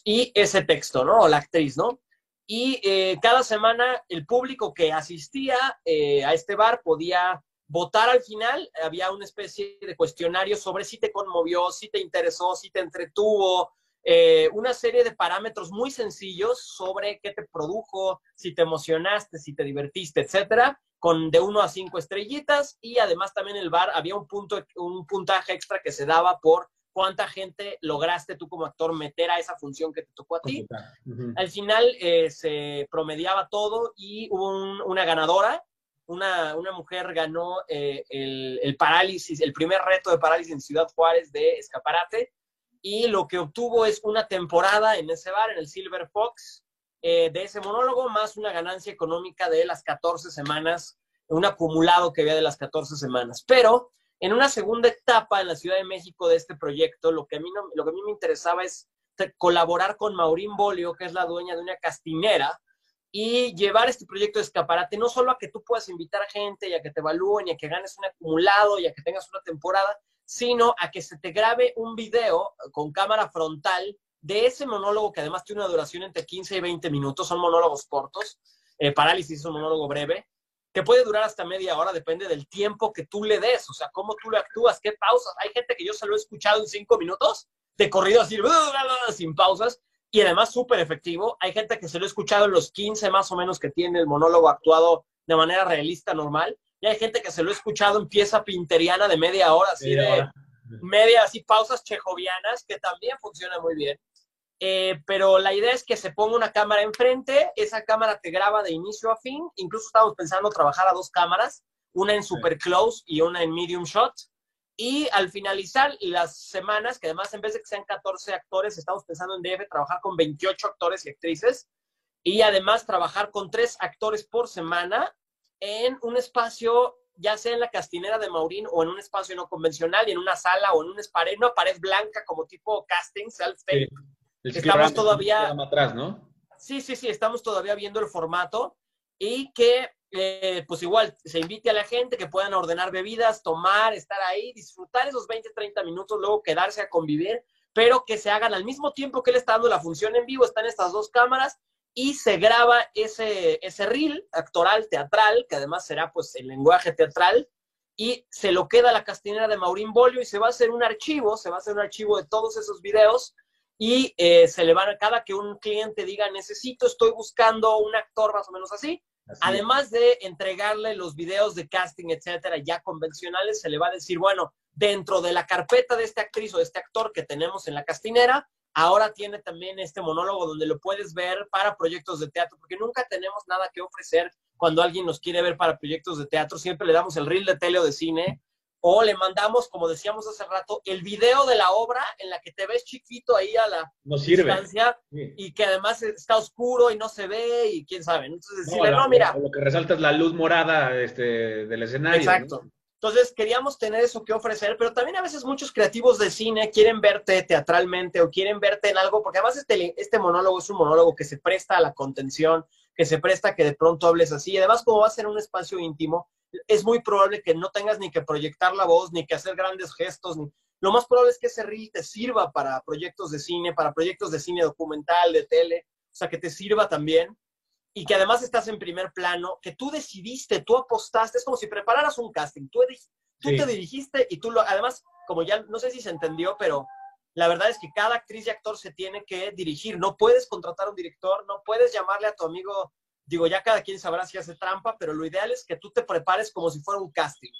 y ese texto, ¿no? O la actriz, ¿no? Y eh, cada semana el público que asistía eh, a este bar podía votar al final. Había una especie de cuestionario sobre si te conmovió, si te interesó, si te entretuvo, eh, una serie de parámetros muy sencillos sobre qué te produjo, si te emocionaste, si te divertiste, etcétera, con de 1 a 5 estrellitas. Y además también el bar había un punto un puntaje extra que se daba por cuánta gente lograste tú como actor meter a esa función que te tocó a ti. Al final eh, se promediaba todo y hubo una ganadora, una, mujer ganó eh, el, el, parálisis, el primer reto de parálisis en Ciudad Juárez de Escaparate, y lo que obtuvo es una temporada en ese bar, en el Silver Fox, eh, de ese monólogo, más una ganancia económica de las 14 semanas, un acumulado que había de las 14 semanas. Pero en una segunda etapa en la Ciudad de México de este proyecto, lo que a mí, lo que a mí me interesaba es colaborar con Maurín Bolio, que es la dueña de una castinera, y llevar este proyecto de escaparate no solo a que tú puedas invitar gente y a que te evalúen y a que ganes un acumulado y a que tengas una temporada, sino a que se te grabe un video con cámara frontal de ese monólogo que además tiene una duración entre 15 y 20 minutos, son monólogos cortos, eh, Parálisis es un monólogo breve, que puede durar hasta media hora, depende del tiempo que tú le des, o sea, cómo tú lo actúas, qué pausas. Hay gente que yo se lo he escuchado en cinco minutos, de corrido así, sin pausas, y además súper efectivo. Hay gente que se lo he escuchado en los 15 más o menos que tiene el monólogo actuado de manera realista, normal, y hay gente que se lo ha escuchado en pieza pinteriana de media hora, así de media, así pausas chejovianas, que también funciona muy bien. Eh, pero la idea es que se ponga una cámara enfrente, esa cámara te graba de inicio a fin, incluso estamos pensando trabajar a dos cámaras, una en super close y una en medium shot. Y al finalizar las semanas, que además en vez de que sean 14 actores, estamos pensando en DF trabajar con 28 actores y actrices, y además trabajar con tres actores por semana en un espacio, ya sea en la castinera de Maurín o en un espacio no convencional, y en una sala o en una pared, una pared blanca como tipo casting, self-tape. estamos todavía... Atrás, ¿no? Sí, sí, sí, estamos todavía viendo el formato y que eh, pues igual se invite a la gente que puedan ordenar bebidas, tomar, estar ahí, disfrutar esos 20, 30 minutos, luego quedarse a convivir, pero que se hagan al mismo tiempo que él está dando la función en vivo, están estas dos cámaras y se graba ese, ese reel actoral, teatral, que además será pues el lenguaje teatral, y se lo queda a la castinera de Maurín Bolio y se va a hacer un archivo, se va a hacer un archivo de todos esos videos y eh, se le van a cada que un cliente diga necesito, estoy buscando un actor más o menos así, además de entregarle los videos de casting, etcétera, ya convencionales, se le va a decir, bueno, dentro de la carpeta de esta actriz o de este actor que tenemos en la castinera, ahora tiene también este monólogo donde lo puedes ver para proyectos de teatro, porque nunca tenemos nada que ofrecer cuando alguien nos quiere ver para proyectos de teatro, siempre le damos el reel de tele o de cine, o le mandamos, como decíamos hace rato, el video de la obra en la que te ves chiquito ahí a la no sirve. distancia y que además está oscuro y no se ve y quién sabe. Entonces decirle, no, mira. Lo que resalta es la luz morada este, del escenario. Exacto. Entonces queríamos tener eso que ofrecer, pero también a veces muchos creativos de cine quieren verte teatralmente o quieren verte en algo, porque además este, este monólogo es un monólogo que se presta a la contención, que se presta a que de pronto hables así. Y además, como va a ser un espacio íntimo, es muy probable que no tengas ni que proyectar la voz, ni que hacer grandes gestos. Ni... Lo más probable es que ese reel te sirva para proyectos de cine, para proyectos de cine documental, de tele, o sea, que te sirva también y que además estás en primer plano, que tú decidiste, tú apostaste, es como si prepararas un casting, tú, tú te dirigiste y tú lo, además, como ya, no sé si se entendió, pero la verdad es que cada actriz y actor se tiene que dirigir, no puedes contratar a un director, no puedes llamarle a tu amigo, digo, ya cada quien sabrá si hace trampa, pero lo ideal es que tú te prepares como si fuera un casting.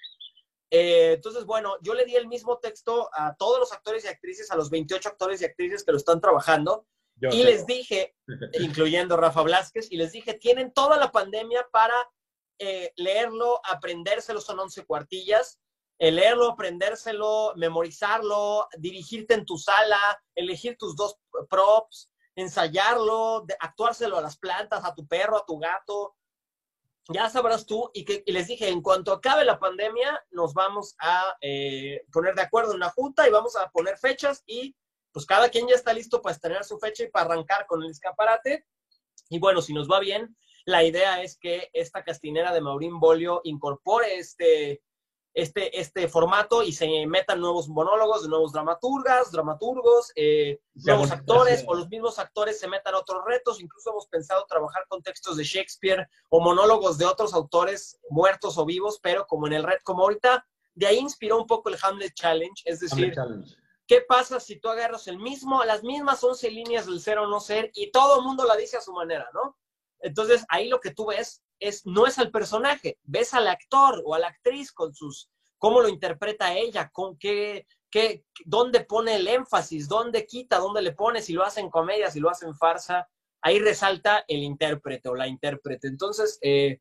Eh, entonces, bueno, yo le di el mismo texto a todos los actores y actrices, a los 28 actores y actrices que lo están trabajando, y les dije, incluyendo Rafa Blasquez, y les dije, tienen toda la pandemia para eh, leerlo, aprendérselo, son 11 cuartillas, leerlo, aprendérselo, memorizarlo, dirigirte en tu sala, elegir tus dos props, ensayarlo, actuárselo a las plantas, a tu perro, a tu gato. Ya sabrás tú. Y, que, les dije, en cuanto acabe la pandemia, nos vamos a eh, poner de acuerdo en una junta y vamos a poner fechas y pues cada quien ya está listo para estrenar su fecha y para arrancar con el escaparate. Y bueno, si nos va bien, la idea es que esta castinera de Maurín Bolio incorpore este, este, este formato y se metan nuevos monólogos, nuevos dramaturgas, dramaturgos, eh, nuevos actores o los mismos actores se metan otros retos. Incluso hemos pensado trabajar con textos de Shakespeare o monólogos de otros autores muertos o vivos, pero como en el red, como ahorita, de ahí inspiró un poco el Hamlet Challenge, es decir, ¿Qué pasa si tú agarras el mismo, las mismas 11 líneas del ser o no ser y todo el mundo la dice a su manera, ¿no? Entonces, ahí lo que tú ves es, no es al personaje, ves al actor o a la actriz con sus, cómo lo interpreta ella, con qué, qué, dónde pone el énfasis, dónde quita, dónde le pone, si lo hace en comedia, si lo hace en farsa, ahí resalta el intérprete o la intérprete. Entonces, eh,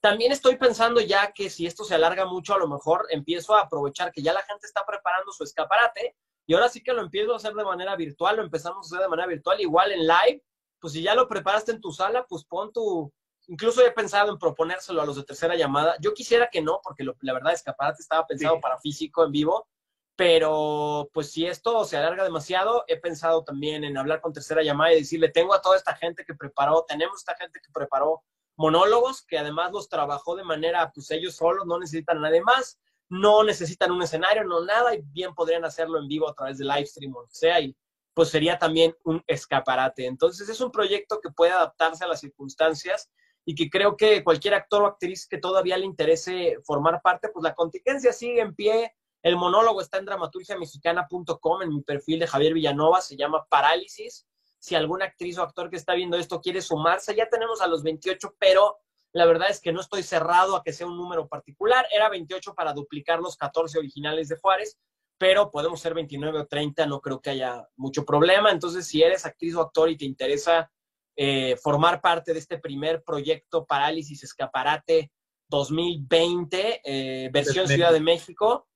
también estoy pensando ya que si esto se alarga mucho, a lo mejor empiezo a aprovechar que ya la gente está preparando su escaparate y ahora sí que lo empiezo a hacer de manera virtual, lo empezamos a hacer de manera virtual, igual en live, pues si ya lo preparaste en tu sala, pues pon tu, incluso he pensado en proponérselo a los de tercera llamada. Yo quisiera que no, porque la verdad Escaparate estaba pensado para físico en vivo, pero pues si esto se alarga demasiado, he pensado también en hablar con tercera llamada y decirle, tengo a toda esta gente que preparó, tenemos esta gente que preparó monólogos, que además los trabajó de manera, pues ellos solos, no necesitan a nadie más no necesitan un escenario, no nada, y bien podrían hacerlo en vivo a través de live stream o lo que sea, y pues sería también un escaparate. Entonces es un proyecto que puede adaptarse a las circunstancias y que creo que cualquier actor o actriz que todavía le interese formar parte, pues la contingencia sigue en pie. El monólogo está en dramaturgiamexicana.com, en mi perfil de Javier Villanova, se llama Parálisis. Si alguna actriz o actor que está viendo esto quiere sumarse, ya tenemos a los 28, pero la verdad es que no estoy cerrado a que sea un número particular. Era 28 para duplicar los 14 originales de Juárez, pero podemos ser 29 o 30, no creo que haya mucho problema. Entonces, si eres actriz o actor y te interesa eh, formar parte de este primer proyecto Parálisis Escaparate 2020, eh, versión Ciudad de México,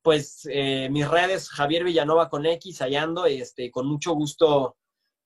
pues eh, mis redes, Javier Villanova con X, hallando, este, con mucho gusto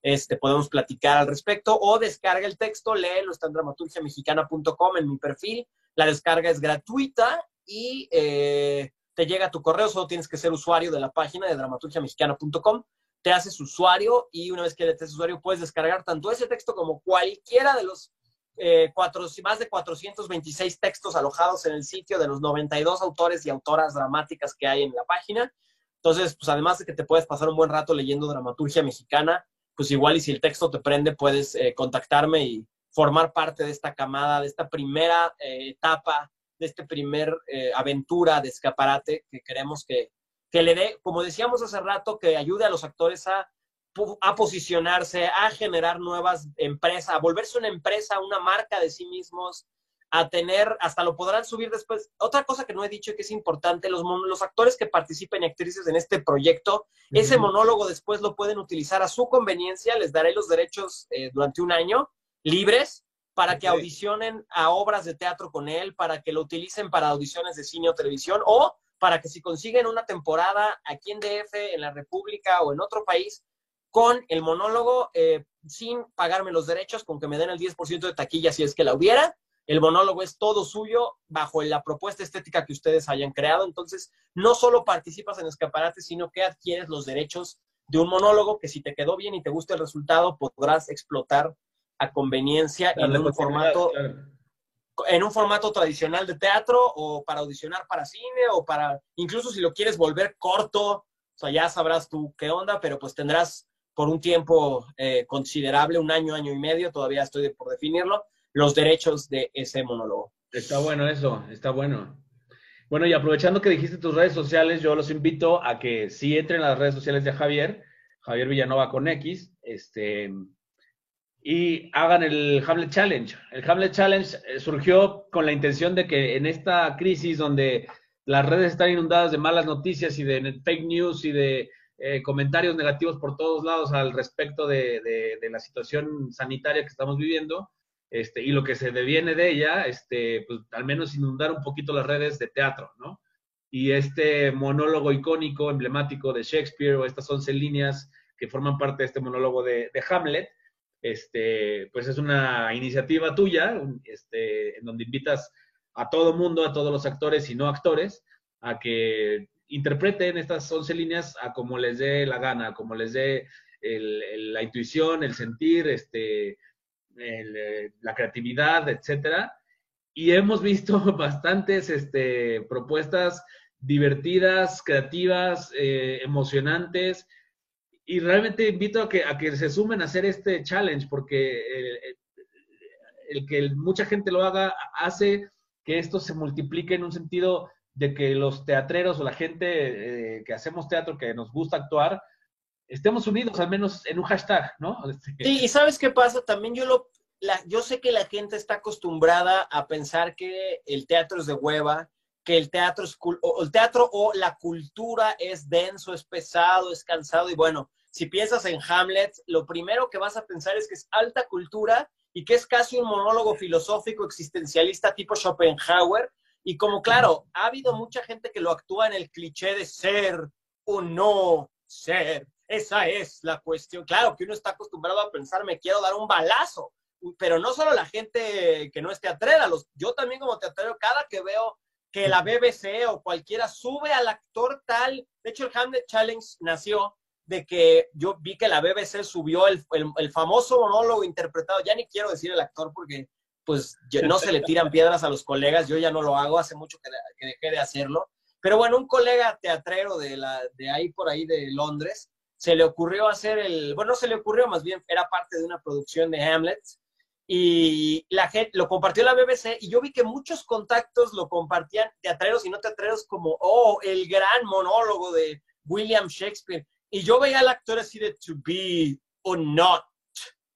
este, podemos platicar al respecto, o descarga el texto, léelo, está en dramaturgiamexicana.com en mi perfil, la descarga es gratuita y eh, te llega a tu correo, solo tienes que ser usuario de la página de dramaturgiamexicana.com, te haces usuario y una vez que te haces usuario puedes descargar tanto ese texto como cualquiera de los eh, cuatro, más de 426 textos alojados en el sitio de los 92 autores y autoras dramáticas que hay en la página. Entonces, pues además de que te puedes pasar un buen rato leyendo dramaturgia mexicana, pues igual y si el texto te prende, puedes eh, contactarme y formar parte de esta camada, de esta primera eh, etapa, de esta primer eh, aventura de escaparate que queremos que, que le dé, como decíamos hace rato, que ayude a los actores a, a posicionarse, a generar nuevas empresas, a volverse una empresa, una marca de sí mismos, a tener, hasta lo podrán subir después. Otra cosa que no he dicho y que es importante, los, los actores que participen y actrices en este proyecto, ese monólogo después lo pueden utilizar a su conveniencia, les daré los derechos eh, durante un año libres para que audicionen a obras de teatro con él, para que lo utilicen para audiciones de cine o televisión, o para que si consiguen una temporada aquí en DF, en la República o en otro país, con el monólogo, eh, sin pagarme los derechos, con que me den el 10% de taquilla si es que la hubiera, el monólogo es todo suyo bajo la propuesta estética que ustedes hayan creado. Entonces, no solo participas en escaparate, sino que adquieres los derechos de un monólogo que si te quedó bien y te gusta el resultado, podrás explotar a conveniencia en un formato en un formato tradicional de teatro o para audicionar para cine o para incluso si lo quieres volver corto, o sea, ya sabrás tú qué onda, pero pues tendrás por un tiempo eh, considerable, un año, año y medio, todavía estoy por definirlo, los derechos de ese monólogo. Está bueno eso, está bueno. Bueno, y aprovechando que dijiste tus redes sociales, yo los invito a que sí entren a las redes sociales de Javier, Javier Villanova con X, este, y hagan el Hamlet Challenge. El Hamlet Challenge eh, surgió con la intención de que en esta crisis donde las redes están inundadas de malas noticias y de fake news y de eh, comentarios negativos por todos lados al respecto de, de, la situación sanitaria que estamos viviendo, este, y lo que se deviene de ella, este, pues al menos inundar un poquito las redes de teatro, ¿no? Y este monólogo icónico, emblemático de Shakespeare, o estas once líneas que forman parte de este monólogo de, Hamlet, este, pues es una iniciativa tuya, este, en donde invitas a todo mundo, a todos los actores y no actores, a que interpreten estas once líneas a como les dé la gana, como les dé la intuición, el sentir, este, eh, la creatividad, etcétera. Y hemos visto bastantes este, propuestas divertidas, creativas, eh, emocionantes. Y realmente invito a que, a que se sumen a hacer este challenge, porque el, que mucha gente lo haga hace que esto se multiplique en un sentido de que los teatreros o la gente eh, que hacemos teatro, que nos gusta actuar, estemos unidos al menos en un hashtag, ¿no? Este, sí, y ¿sabes qué pasa? También yo lo, yo sé que la gente está acostumbrada a pensar que el teatro es de hueva, que el teatro es o el teatro o la cultura es denso, es pesado, es cansado y bueno, si piensas en Hamlet, lo primero que vas a pensar es que es alta cultura y que es casi un monólogo filosófico existencialista tipo Schopenhauer y como claro, ha habido mucha gente que lo actúa en el cliché de ser o no ser. Esa es la cuestión. Claro que uno está acostumbrado a pensar, me quiero dar un balazo, pero no solo la gente que no es teatrera, los, yo también como teatrero, cada que veo que la BBC o cualquiera sube al actor tal, de hecho el Hamlet Challenge nació de que yo vi que la BBC subió el, el, famoso monólogo interpretado, ya ni quiero decir el actor porque pues no se le tiran piedras a los colegas, yo ya no lo hago, hace mucho que, que dejé de hacerlo, pero bueno, un colega teatrero de, la, de ahí por ahí de Londres, se le ocurrió hacer el, bueno, no se le ocurrió, más bien era parte de una producción de Hamlet, y la gente lo compartió la BBC y yo vi que muchos contactos lo compartían teatreros y no teatreros como, oh, el gran monólogo de William Shakespeare. Y yo veía al actor así de to be or not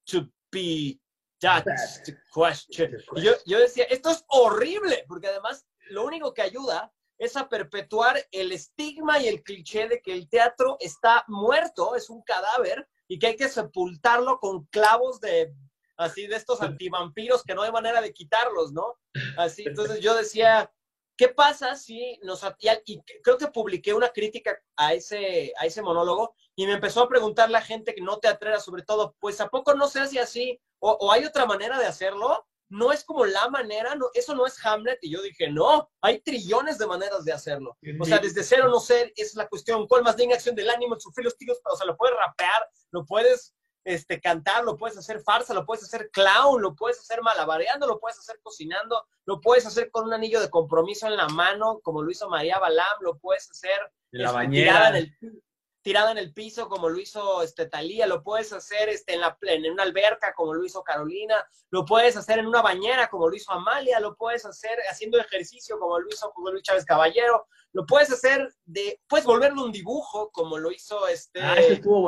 to be, that's the question. Y yo, yo decía, esto es horrible, porque además lo único que ayuda es a perpetuar el estigma y el cliché de que el teatro está muerto, es un cadáver, y que hay que sepultarlo con clavos de así de estos antivampiros que no hay manera de quitarlos, ¿no? Así, entonces yo decía, ¿qué pasa si nos y creo que publiqué una crítica a ese, a ese monólogo y me empezó a preguntar la gente que no te atreva sobre todo, pues ¿a poco no se hace así? ¿O, hay otra manera de hacerlo? No es como la manera, no, eso no es Hamlet. Y yo dije, no, hay trillones de maneras de hacerlo. O sea, desde cero no ser es la cuestión. ¿Cuál más de acción del ánimo, sufrir los tiros? O sea, lo puedes rapear, lo puedes este, cantar, lo puedes hacer farsa, lo puedes hacer clown, lo puedes hacer malabareando, lo puedes hacer cocinando, lo puedes hacer con un anillo de compromiso en la mano, como lo hizo María Balam, lo puedes hacer en la este, bañera. En el, tirado en el piso como lo hizo este, Talía, lo puedes hacer este, en, la, en una alberca como lo hizo Carolina, lo puedes hacer en una bañera como lo hizo Amalia, lo puedes hacer haciendo ejercicio como lo hizo José Luis Chávez Caballero, lo puedes hacer de, puedes volverlo un dibujo como lo hizo este, Ah,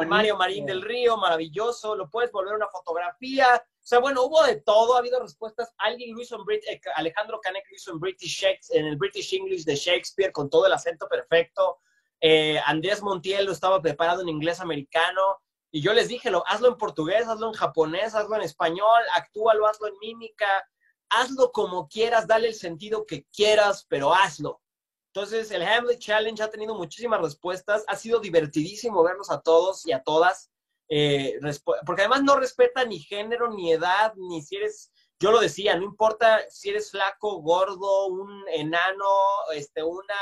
Mario Marín del Río, maravilloso, lo puedes volver una fotografía, o sea, bueno, hubo de todo, ha habido respuestas. Alguien lo hizo en Brit eh, Alejandro Canek lo hizo en British en el British English de Shakespeare con todo el acento perfecto. Eh, Andrés Montiel lo estaba preparado en inglés americano. Y yo les dije, lo, hazlo en portugués, hazlo en japonés, hazlo en español, actúalo, hazlo en mímica, hazlo como quieras, dale el sentido que quieras, pero hazlo. Entonces, el Hamlet Challenge ha tenido muchísimas respuestas, ha sido divertidísimo verlos a todos y a todas, eh, porque además no respeta ni género, ni edad, ni si eres, yo lo decía, no importa si eres flaco, gordo, un enano, este, una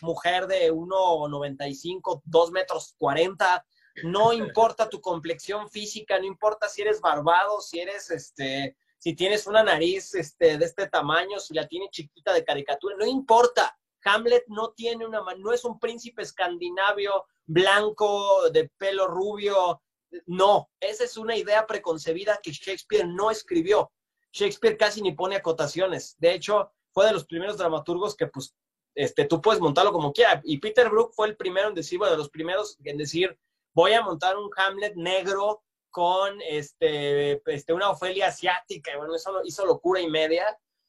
mujer de 1,95, 2 metros 40, no importa tu complexión física, no importa si eres barbado, si eres, este, si tienes una nariz este, de este tamaño, si la tienes chiquita de caricatura, no importa. Hamlet no tiene una, no es un príncipe escandinavio blanco de pelo rubio, no, esa es una idea preconcebida que Shakespeare no escribió. Shakespeare casi ni pone acotaciones. De hecho, fue de los primeros dramaturgos que pues este, tú puedes montarlo como quieras. Y Peter Brook fue el primero en decir, bueno, de los primeros en decir, voy a montar un Hamlet negro con este, este, una Ofelia asiática. Y bueno, eso hizo locura y media.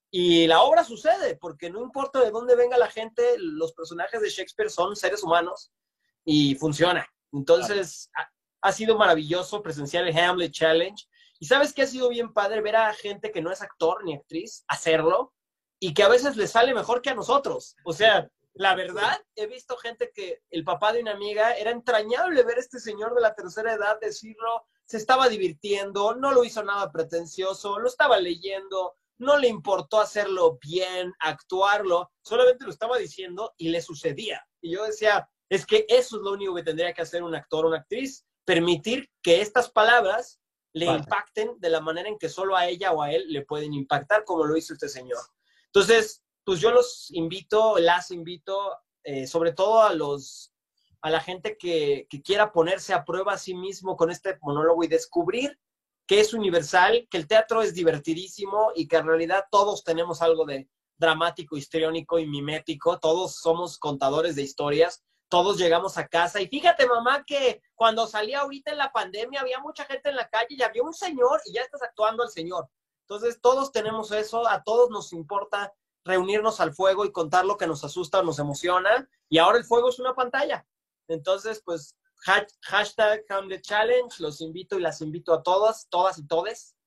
Y la obra sucede, porque no importa de dónde venga la gente, los personajes de Shakespeare son seres humanos y funciona. Entonces, ha, ha, sido maravilloso presenciar el Hamlet Challenge. Y sabes que ha sido bien padre ver a gente que no es actor ni actriz hacerlo y que a veces le sale mejor que a nosotros. O sea, la verdad, he visto gente que el papá de una amiga era entrañable ver a este señor de la tercera edad decirlo, se estaba divirtiendo, no lo hizo nada pretencioso, lo estaba leyendo, no le importó hacerlo bien, actuarlo, solamente lo estaba diciendo y le sucedía. Y yo decía, es que eso es lo único que tendría que hacer un actor o una actriz, permitir que estas palabras le vale. impacten de la manera en que solo a ella o a él le pueden impactar, como lo hizo este señor. Entonces, pues yo los invito, las invito, eh, sobre todo a los a la gente que, que, quiera ponerse a prueba a sí mismo con este monólogo y descubrir que es universal, que el teatro es divertidísimo y que en realidad todos tenemos algo de dramático, histriónico y mimético, todos somos contadores de historias, todos llegamos a casa y fíjate mamá que cuando salía ahorita en la pandemia había mucha gente en la calle y había un señor y ya estás actuando al señor. Entonces, todos tenemos eso, a todos nos importa reunirnos al fuego y contar lo que nos asusta o nos emociona. Y ahora el fuego es una pantalla. Entonces, pues, hashtag Hamlet Challenge, los invito y las invito a todas, todas y todes.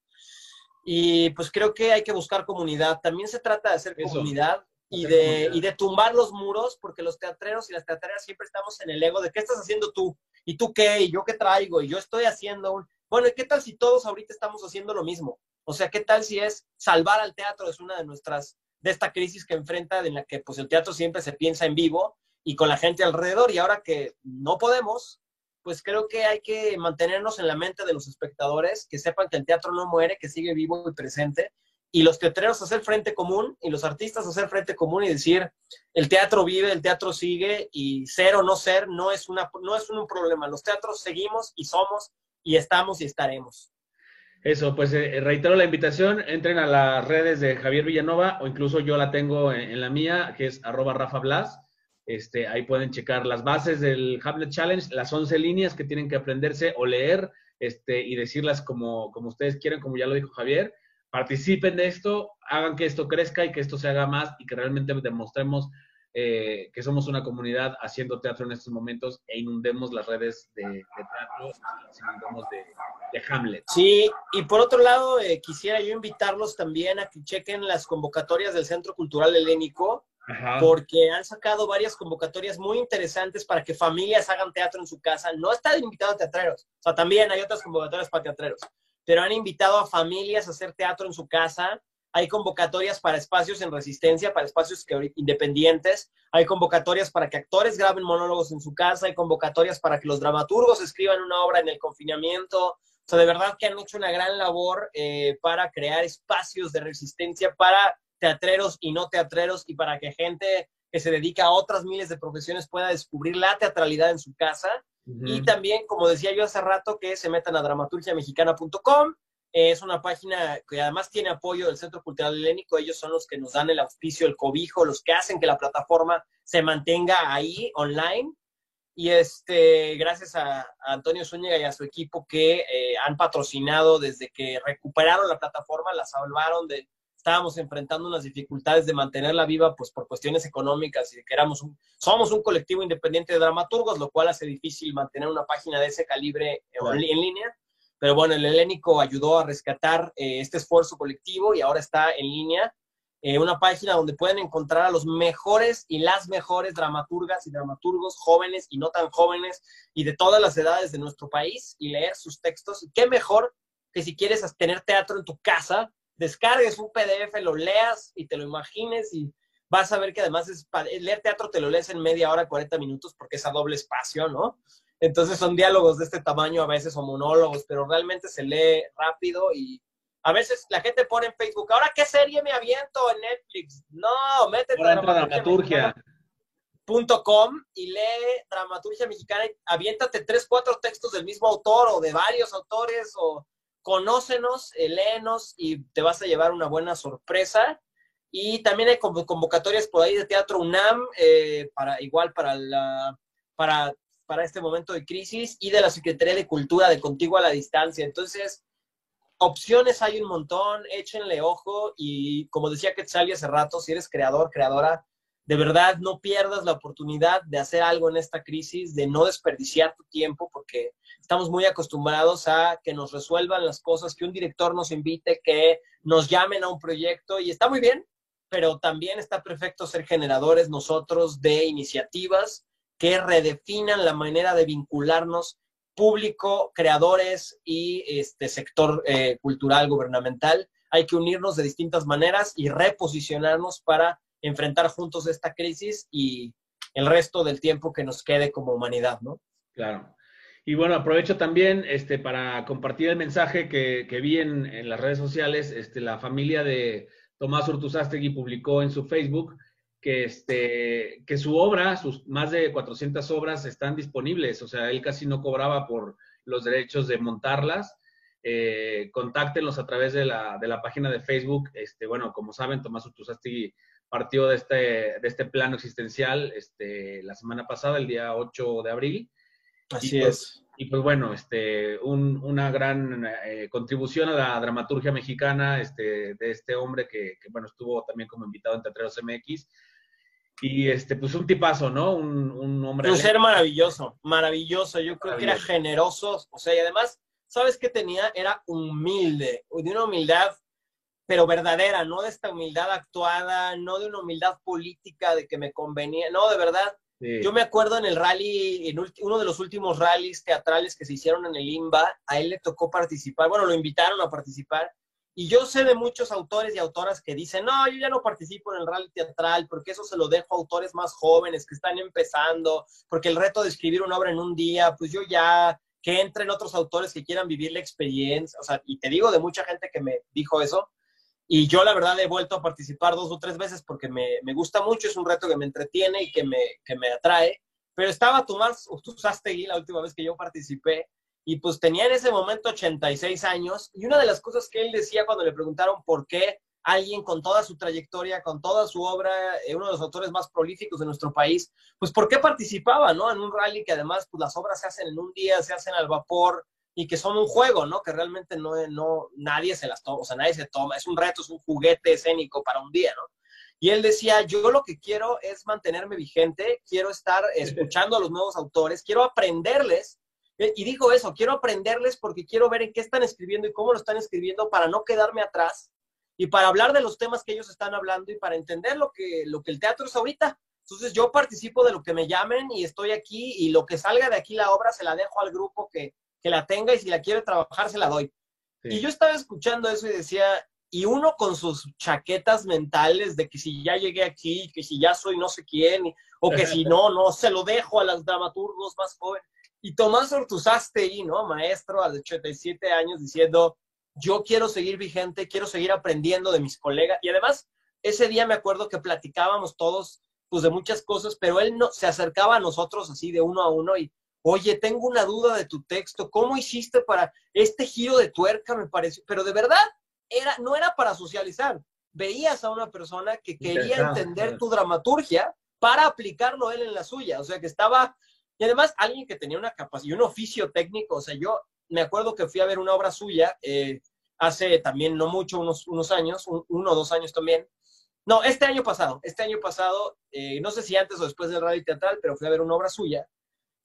Y pues creo que hay que buscar comunidad. También se trata de hacer eso. comunidad y de, y de tumbar los muros, porque los teatreros y las teatreras siempre estamos en el ego de qué estás haciendo tú, y tú qué, y yo qué traigo, y yo estoy haciendo un... Bueno, ¿y qué tal si todos ahorita estamos haciendo lo mismo? O sea, ¿qué tal si es salvar al teatro? Es una de nuestras, de esta crisis que enfrenta, en la que pues el teatro siempre se piensa en vivo y con la gente alrededor, y ahora que no podemos, pues creo que hay que mantenernos en la mente de los espectadores, que sepan que el teatro no muere, que sigue vivo y presente, y los teatreros hacer frente común, y los artistas hacer frente común y decir, el teatro vive, el teatro sigue, y ser o no ser no es, una, no es un problema. Los teatros seguimos y somos, y estamos y estaremos. Eso, pues eh, reitero la invitación, entren a las redes de Javier Villanova o incluso yo la tengo en, en la mía, que es arroba Rafa Blas. Este, ahí pueden checar las bases del Hamlet Challenge, las 11 líneas que tienen que aprenderse o leer este, y decirlas como, como ustedes quieran, como ya lo dijo Javier. Participen de esto, hagan que esto crezca y que esto se haga más y que realmente demostremos eh, que somos una comunidad haciendo teatro en estos momentos e inundemos las redes de, de teatro, inundemos de, de, Hamlet. Sí, y por otro lado, eh, quisiera yo invitarlos también a que chequen las convocatorias del Centro Cultural Helénico, Ajá. porque han sacado varias convocatorias muy interesantes para que familias hagan teatro en su casa. No están invitados a teatreros, o sea, también hay otras convocatorias para teatreros, pero han invitado a familias a hacer teatro en su casa hay convocatorias para espacios en resistencia, para espacios que, independientes, hay convocatorias para que actores graben monólogos en su casa, hay convocatorias para que los dramaturgos escriban una obra en el confinamiento. O sea, de verdad que han hecho una gran labor eh, para crear espacios de resistencia para teatreros y no teatreros y para que gente que se dedica a otras miles de profesiones pueda descubrir la teatralidad en su casa. Y también, como decía yo hace rato, que se metan a dramaturgiamexicana.com. Es una página que además tiene apoyo del Centro Cultural Helénico. Ellos son los que nos dan el auspicio, el cobijo, los que hacen que la plataforma se mantenga ahí online. Y este, gracias a, Antonio Zúñiga y a su equipo que eh, han patrocinado desde que recuperaron la plataforma, la salvaron de, estábamos enfrentando unas dificultades de mantenerla viva, pues por cuestiones económicas y que éramos un, somos un colectivo independiente de dramaturgos, lo cual hace difícil mantener una página de ese calibre en línea. Pero bueno, el Helénico ayudó a rescatar eh, este esfuerzo colectivo y ahora está en línea eh, una página donde pueden encontrar a los mejores y las mejores dramaturgas y dramaturgos jóvenes y no tan jóvenes y de todas las edades de nuestro país y leer sus textos. Y qué mejor que si quieres tener teatro en tu casa, descargues un PDF, lo leas y te lo imagines y vas a ver que además es leer teatro te lo lees en media hora, 40 minutos porque es a doble espacio, ¿no? Entonces son diálogos de este tamaño a veces o monólogos, pero realmente se lee rápido y a veces la gente pone en Facebook, ¿ahora qué serie me aviento en Netflix? No, métete a dramaturgia.com y lee dramaturgia mexicana y aviéntate tres, cuatro textos del mismo autor o de varios autores o conócenos, léenos y te vas a llevar una buena sorpresa. Y también hay convocatorias por ahí de Teatro UNAM, eh, para, igual para, la, para, para este momento de crisis, y de la Secretaría de Cultura de Contigo a la Distancia. Entonces, opciones hay un montón, échenle ojo y como decía Quetzal hace rato, si eres creador, creadora, de verdad no pierdas la oportunidad de hacer algo en esta crisis, de no desperdiciar tu tiempo, porque estamos muy acostumbrados a que nos resuelvan las cosas, que un director nos invite, que nos llamen a un proyecto y está muy bien, pero también está perfecto ser generadores nosotros de iniciativas que redefinan la manera de vincularnos público, creadores y este sector eh, cultural gubernamental. Hay que unirnos de distintas maneras y reposicionarnos para enfrentar juntos esta crisis y el resto del tiempo que nos quede como humanidad, ¿no? Claro. Y bueno, aprovecho también este, para compartir el mensaje que, vi en, en, las redes sociales. Este, la familia de Tomás Urtuzástegui publicó en su Facebook que, este, que su obra, sus más de 400 obras están disponibles, o sea, él casi no cobraba por los derechos de montarlas. Eh, contáctenlos a través de la, de la, página de Facebook. Este, bueno, como saben, Tomás Utusasti partió de este, de este plano existencial este, la semana pasada, el día 8 de abril. Así pues, es. Y pues bueno, este, una gran eh, contribución a la dramaturgia mexicana este, de este hombre que, bueno, estuvo también como invitado en Teatreros MX. Y este, pues un tipazo, ¿no? Un, un hombre. Un ser maravilloso, maravilloso. Yo creo que era generoso. O sea, y además, ¿sabes qué tenía? Era humilde, de una humildad, pero verdadera, no de esta humildad actuada, no de una humildad política de que me convenía, no, de verdad yo me acuerdo en el rally, en uno de los últimos rallies teatrales que se hicieron en el IMBA, a él le tocó participar, bueno, lo invitaron a participar, y yo sé de muchos autores y autoras que dicen, no, yo ya no participo en el rally teatral porque eso se lo dejo a autores más jóvenes que están empezando, porque el reto de escribir una obra en un día, pues yo ya, que entren otros autores que quieran vivir la experiencia, o sea, y te digo de mucha gente que me dijo eso, y yo la verdad he vuelto a participar dos o tres veces porque me, me gusta mucho, es un reto que me entretiene y que me, que me atrae. Pero estaba Tomás Usastegui la última vez que yo participé y pues tenía en ese momento 86 años y una de las cosas que él decía cuando le preguntaron por qué alguien con toda su trayectoria, con toda su obra, eh, uno de los autores más prolíficos de nuestro país, pues por qué participaba, ¿no? En un rally que además pues las obras se hacen en un día, se hacen al vapor, y que son un juego, ¿no? Que realmente no, no, nadie se las toma, o sea, nadie se toma, es un reto, es un juguete escénico para un día, ¿no? Y él decía, yo lo que quiero es mantenerme vigente, quiero estar escuchando a los nuevos autores, quiero aprenderles, y dijo eso, quiero aprenderles porque quiero ver en qué están escribiendo y cómo lo están escribiendo para no quedarme atrás y para hablar de los temas que ellos están hablando y para entender lo que, lo que el teatro es ahorita. Entonces yo participo de lo que me llamen y estoy aquí y lo que salga de aquí la obra se la dejo al grupo que, que la tenga y si la quiere trabajar, se la doy. Y yo estaba escuchando eso y decía, y uno con sus chaquetas mentales de que si ya llegué aquí, que si ya soy no sé quién, o que si no, no, se lo dejo a los dramaturgos más jóvenes. Y Tomás Ortuzastegui, ¿no? Maestro a los 87 años, diciendo, yo quiero seguir vigente, quiero seguir aprendiendo de mis colegas. Y además, ese día me acuerdo que platicábamos todos, pues, de muchas cosas, pero él no, se acercaba a nosotros así de uno a uno y oye, tengo una duda de tu texto, ¿cómo hiciste para este giro de tuerca? Me pareció, pero de verdad, era, no era para socializar. Veías a una persona que quería entender tu dramaturgia para aplicarlo él en la suya, o sea, que estaba, y además alguien que tenía una capacidad, un oficio técnico, o sea, yo me acuerdo que fui a ver una obra suya eh, hace también no mucho, unos, unos años, uno o dos años también, no, este año pasado, este año pasado, eh, no sé si antes o después del radio teatral, pero fui a ver una obra suya.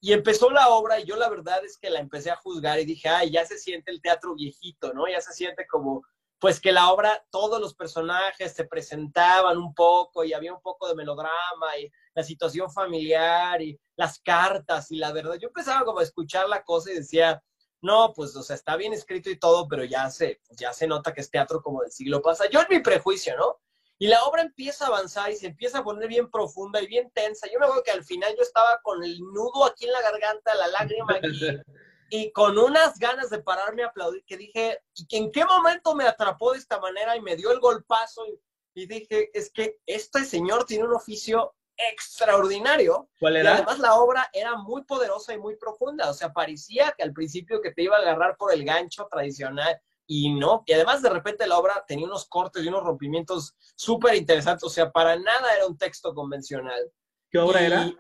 Y empezó la obra y yo la verdad es que la empecé a juzgar y dije, ay, ya se siente el teatro viejito, ¿no? Ya se siente como, pues que la obra, todos los personajes se presentaban un poco y había un poco de melodrama y la situación familiar y las cartas y la verdad, yo empezaba como a escuchar la cosa y decía, no, pues, o sea, está bien escrito y todo, pero ya se, ya se nota que es teatro como del siglo pasado. Yo en mi prejuicio, ¿no? Y la obra empieza a avanzar y se empieza a poner bien profunda y bien tensa. Yo me acuerdo que al final yo estaba con el nudo aquí en la garganta, la lágrima aquí, y con unas ganas de pararme a aplaudir, que dije, ¿y en qué momento me atrapó de esta manera y me dio el golpazo? Y, y dije, es que este señor tiene un oficio extraordinario. ¿Cuál era? Y además la obra era muy poderosa y muy profunda. O sea, parecía que al principio que te iba a agarrar por el gancho tradicional y no, y además de repente la obra tenía unos cortes y unos rompimientos súper interesantes, o sea, para nada era un texto convencional. ¿Qué obra era?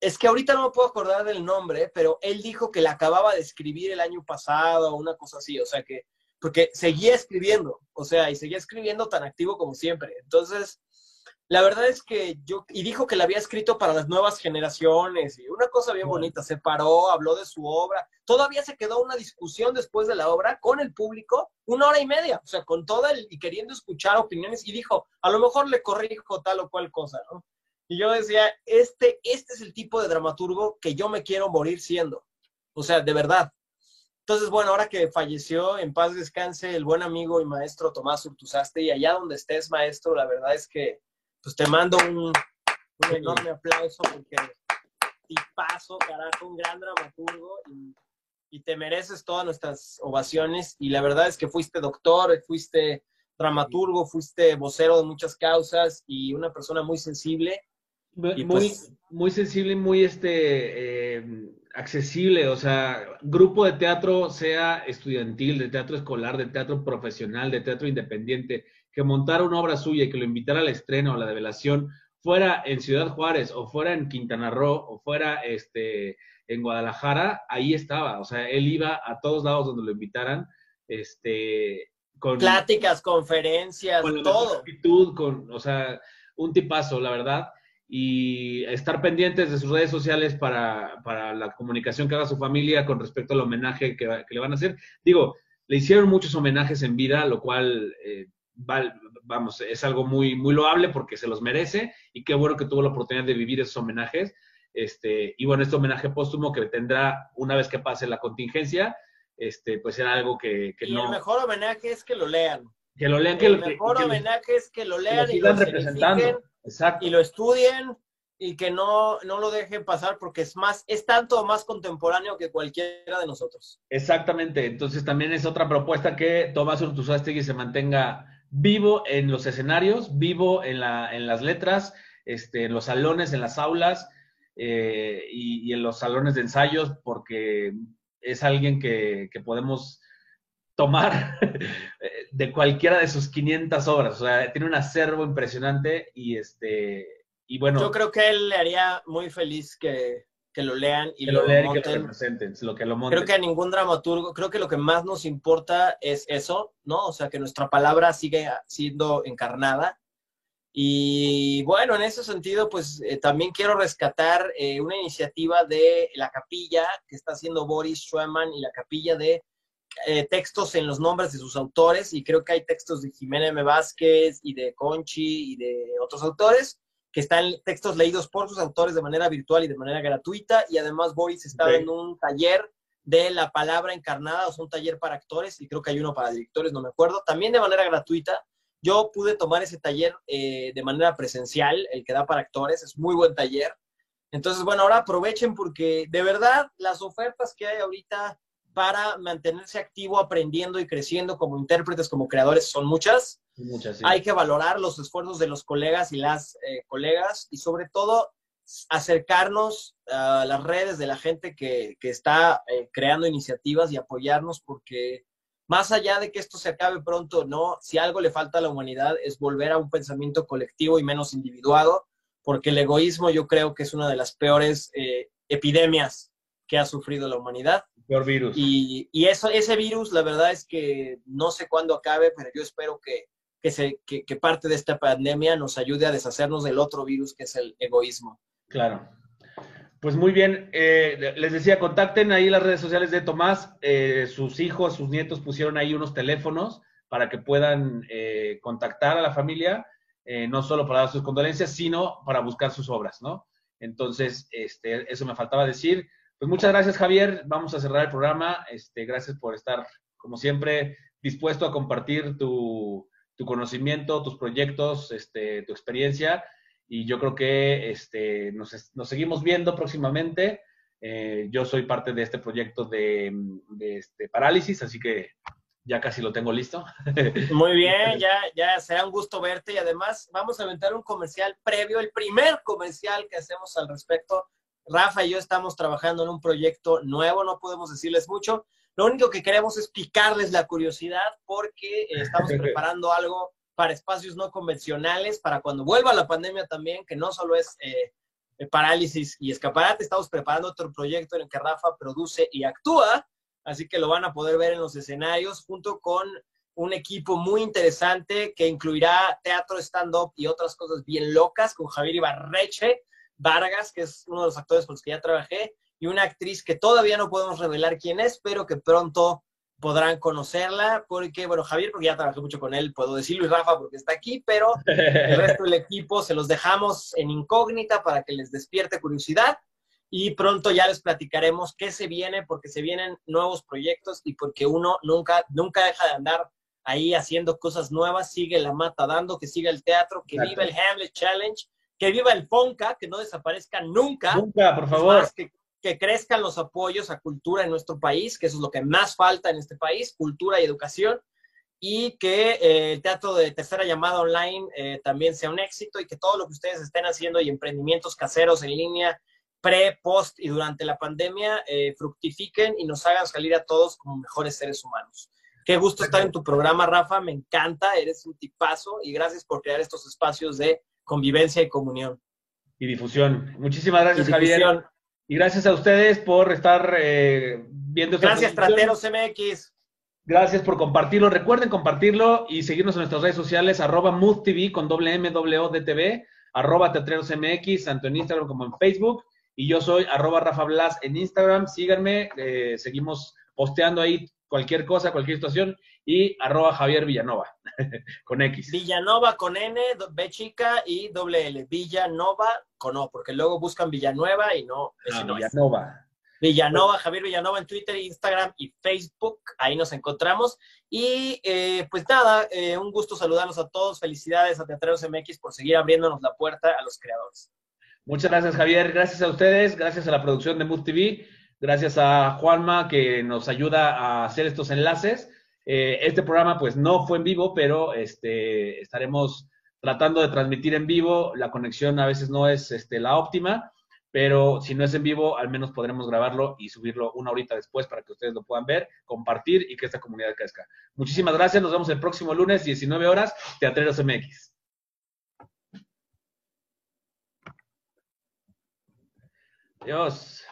Es que ahorita no me puedo acordar del nombre, pero él dijo que la acababa de escribir el año pasado o una cosa así, o sea que, porque seguía escribiendo, o sea, y seguía escribiendo tan activo como siempre. Entonces, la verdad es que yo, y dijo que la había escrito para las nuevas generaciones, y una cosa bien bonita, se paró, habló de su obra, todavía se quedó una discusión después de la obra con el público, una hora y media, o sea, con toda el, y queriendo escuchar opiniones, y dijo, a lo mejor le corrijo tal o cual cosa, ¿no? Y yo decía, este, este es el tipo de dramaturgo que yo me quiero morir siendo, o sea, de verdad. Entonces, bueno, ahora que falleció, en paz descanse el buen amigo y maestro Tomás Urtuzaste, y allá donde estés, maestro, la verdad es que pues te mando un, enorme aplauso porque paso, carajo, un gran dramaturgo y, y, te mereces todas nuestras ovaciones. Y la verdad es que fuiste doctor, fuiste dramaturgo, fuiste vocero de muchas causas y una persona muy sensible. muy, pues muy sensible y muy este, eh, accesible, o sea, grupo de teatro, sea estudiantil, de teatro escolar, de teatro profesional, de teatro independiente, que montara una obra suya y que lo invitara al estreno, a la develación, fuera en Ciudad Juárez o fuera en Quintana Roo o fuera este, en Guadalajara, ahí estaba. O sea, él iba a todos lados donde lo invitaran. Este, con pláticas, conferencias, con todo. Actitud, con, o sea, un tipazo, la verdad. Y estar pendientes de sus redes sociales para, para la comunicación que haga su familia con respecto al homenaje que, que, le van a hacer. Digo, le hicieron muchos homenajes en vida, lo cual eh, vamos, es algo muy, muy loable porque se los merece y qué bueno que tuvo la oportunidad de vivir esos homenajes. Este, y bueno, este homenaje póstumo que tendrá una vez que pase la contingencia, este, pues era algo que, que y el mejor homenaje es que lo lean. Que lo lean. Que el mejor homenaje es que lo lean y lo representando. Exacto. y lo estudien y que no, no lo dejen pasar porque es más, es tanto más contemporáneo que cualquiera de nosotros. Exactamente. Entonces también es otra propuesta que Tomás Urtuzástegui se mantenga vivo en los escenarios, vivo en, la, en las letras, este, en los salones, en las aulas eh, y, en los salones de ensayos, porque es alguien que, podemos tomar de cualquiera de sus 500 obras. O sea, tiene un acervo impresionante y este y bueno. Yo creo que él le haría muy feliz que, que lo lean y lo, lean y que lo representen, lo que lo monten. Creo que a ningún dramaturgo, creo que lo que más nos importa es eso, ¿no? O sea, que nuestra palabra sigue siendo encarnada. Y bueno, en ese sentido, pues eh, también quiero rescatar eh, una iniciativa de la capilla que está haciendo Boris Schweman y la capilla de eh, textos en los nombres de sus autores. Y creo que hay textos de Jimena M. Vázquez y de Conchi y de otros autores que están textos leídos por sus autores de manera virtual y de manera gratuita. Y además Boris está en un taller de la palabra encarnada, o sea, un taller para actores, y creo que hay uno para directores, no me acuerdo, también de manera gratuita. Yo pude tomar ese taller eh, de manera presencial, el que da para actores, es muy buen taller. Entonces, bueno, ahora aprovechen porque de verdad las ofertas que hay ahorita para mantenerse activo, aprendiendo y creciendo como intérpretes, como creadores, son muchas. Hay que valorar los esfuerzos de los colegas y las eh, colegas y sobre todo acercarnos a las redes de la gente que, que está eh, creando iniciativas y apoyarnos porque más allá de que esto se acabe pronto, no, si algo le falta a la humanidad es volver a un pensamiento colectivo y menos individuado, porque el egoísmo yo creo que es una de las peores eh, epidemias que ha sufrido la humanidad. Peor virus. Y, y, eso, ese virus, la verdad es que no sé cuándo acabe, pero yo espero que, que, se, que, que parte de esta pandemia nos ayude a deshacernos del otro virus que es el egoísmo. Claro. Pues muy bien, eh, les decía, contacten ahí las redes sociales de Tomás, eh, sus hijos, sus nietos pusieron ahí unos teléfonos para que puedan eh, contactar a la familia, eh, no solo para dar sus condolencias, sino para buscar sus obras, ¿no? Entonces, este, eso me faltaba decir. Pues muchas gracias, Javier. Vamos a cerrar el programa. Este, gracias por estar, como siempre, dispuesto a compartir tu, tu conocimiento, tus proyectos, este, tu experiencia y yo creo que este, nos, nos seguimos viendo próximamente. Eh, yo soy parte de este proyecto de, de este, parálisis, así que ya casi lo tengo listo. Muy bien, ya, ya será un gusto verte y además vamos a aventar un comercial previo, el primer comercial que hacemos al respecto. Rafa y yo estamos trabajando en un proyecto nuevo, no podemos decirles mucho. Lo único que queremos es picarles la curiosidad porque eh, estamos preparando algo para espacios no convencionales, para cuando vuelva la pandemia también, que no solo es eh, parálisis y escaparate, estamos preparando otro proyecto en el que Rafa produce y actúa, así que lo van a poder ver en los escenarios junto con un equipo muy interesante que incluirá teatro, stand-up y otras cosas bien locas, con Javier Ibarreche Vargas, que es uno de los actores con los que ya trabajé, y una actriz que todavía no podemos revelar quién es, pero que pronto podrán conocerla, porque, bueno, Javier, porque ya trabajé mucho con él, puedo decirlo, y Rafa, porque está aquí, pero el resto del equipo se los dejamos en incógnita para que les despierte curiosidad y pronto ya les platicaremos qué se viene, porque se vienen nuevos proyectos y porque uno nunca, nunca deja de andar ahí haciendo cosas nuevas, sigue la mata dando, que siga el teatro, que viva el Hamlet Challenge, que viva el Fonca, que no desaparezca nunca. Nunca, por favor. Más, que, que crezcan los apoyos a cultura en nuestro país, que eso es lo que más falta en este país, cultura y educación, y que eh, el teatro de tercera llamada online eh, también sea un éxito y que todo lo que ustedes estén haciendo y emprendimientos caseros en línea, pre, post y durante la pandemia, eh, fructifiquen y nos hagan salir a todos como mejores seres humanos. Qué gusto estar en tu programa, Rafa, me encanta, eres un tipazo y gracias por crear estos espacios de convivencia y comunión. Y difusión. Muchísimas gracias, Javier. Y gracias a ustedes por estar eh, viendo esta Gracias, Trateros MX. Gracias por compartirlo. Recuerden compartirlo y seguirnos en nuestras redes sociales, arroba MoodTV con doble M, doble O, DTV, arroba Teatreros MX, tanto en Instagram como en Facebook. Y yo soy arroba Rafa Blas en Instagram. Síganme, eh, seguimos posteando ahí cualquier cosa, cualquier situación. Y arroba Javier Villanova, con X. Villanova con N, B chica y doble L. Villanova con O, porque luego buscan Villanueva y no. Ah, no Villanova. Es. Villanova, Javier Villanova en Twitter, Instagram y Facebook. Ahí nos encontramos. Y eh, pues nada, eh, un gusto saludarlos a todos. Felicidades a Teatreros MX por seguir abriéndonos la puerta a los creadores. Muchas gracias, Javier. Gracias a ustedes. Gracias a la producción de Mood TV. Gracias a Juanma que nos ayuda a hacer estos enlaces. Eh, este programa pues no fue en vivo, pero este, estaremos tratando de transmitir en vivo. La conexión a veces no es este, la óptima, pero si no es en vivo, al menos podremos grabarlo y subirlo una horita después para que ustedes lo puedan ver, compartir y que esta comunidad crezca. Muchísimas gracias. Nos vemos el próximo lunes, 19 horas, Teatreros MX. Adiós.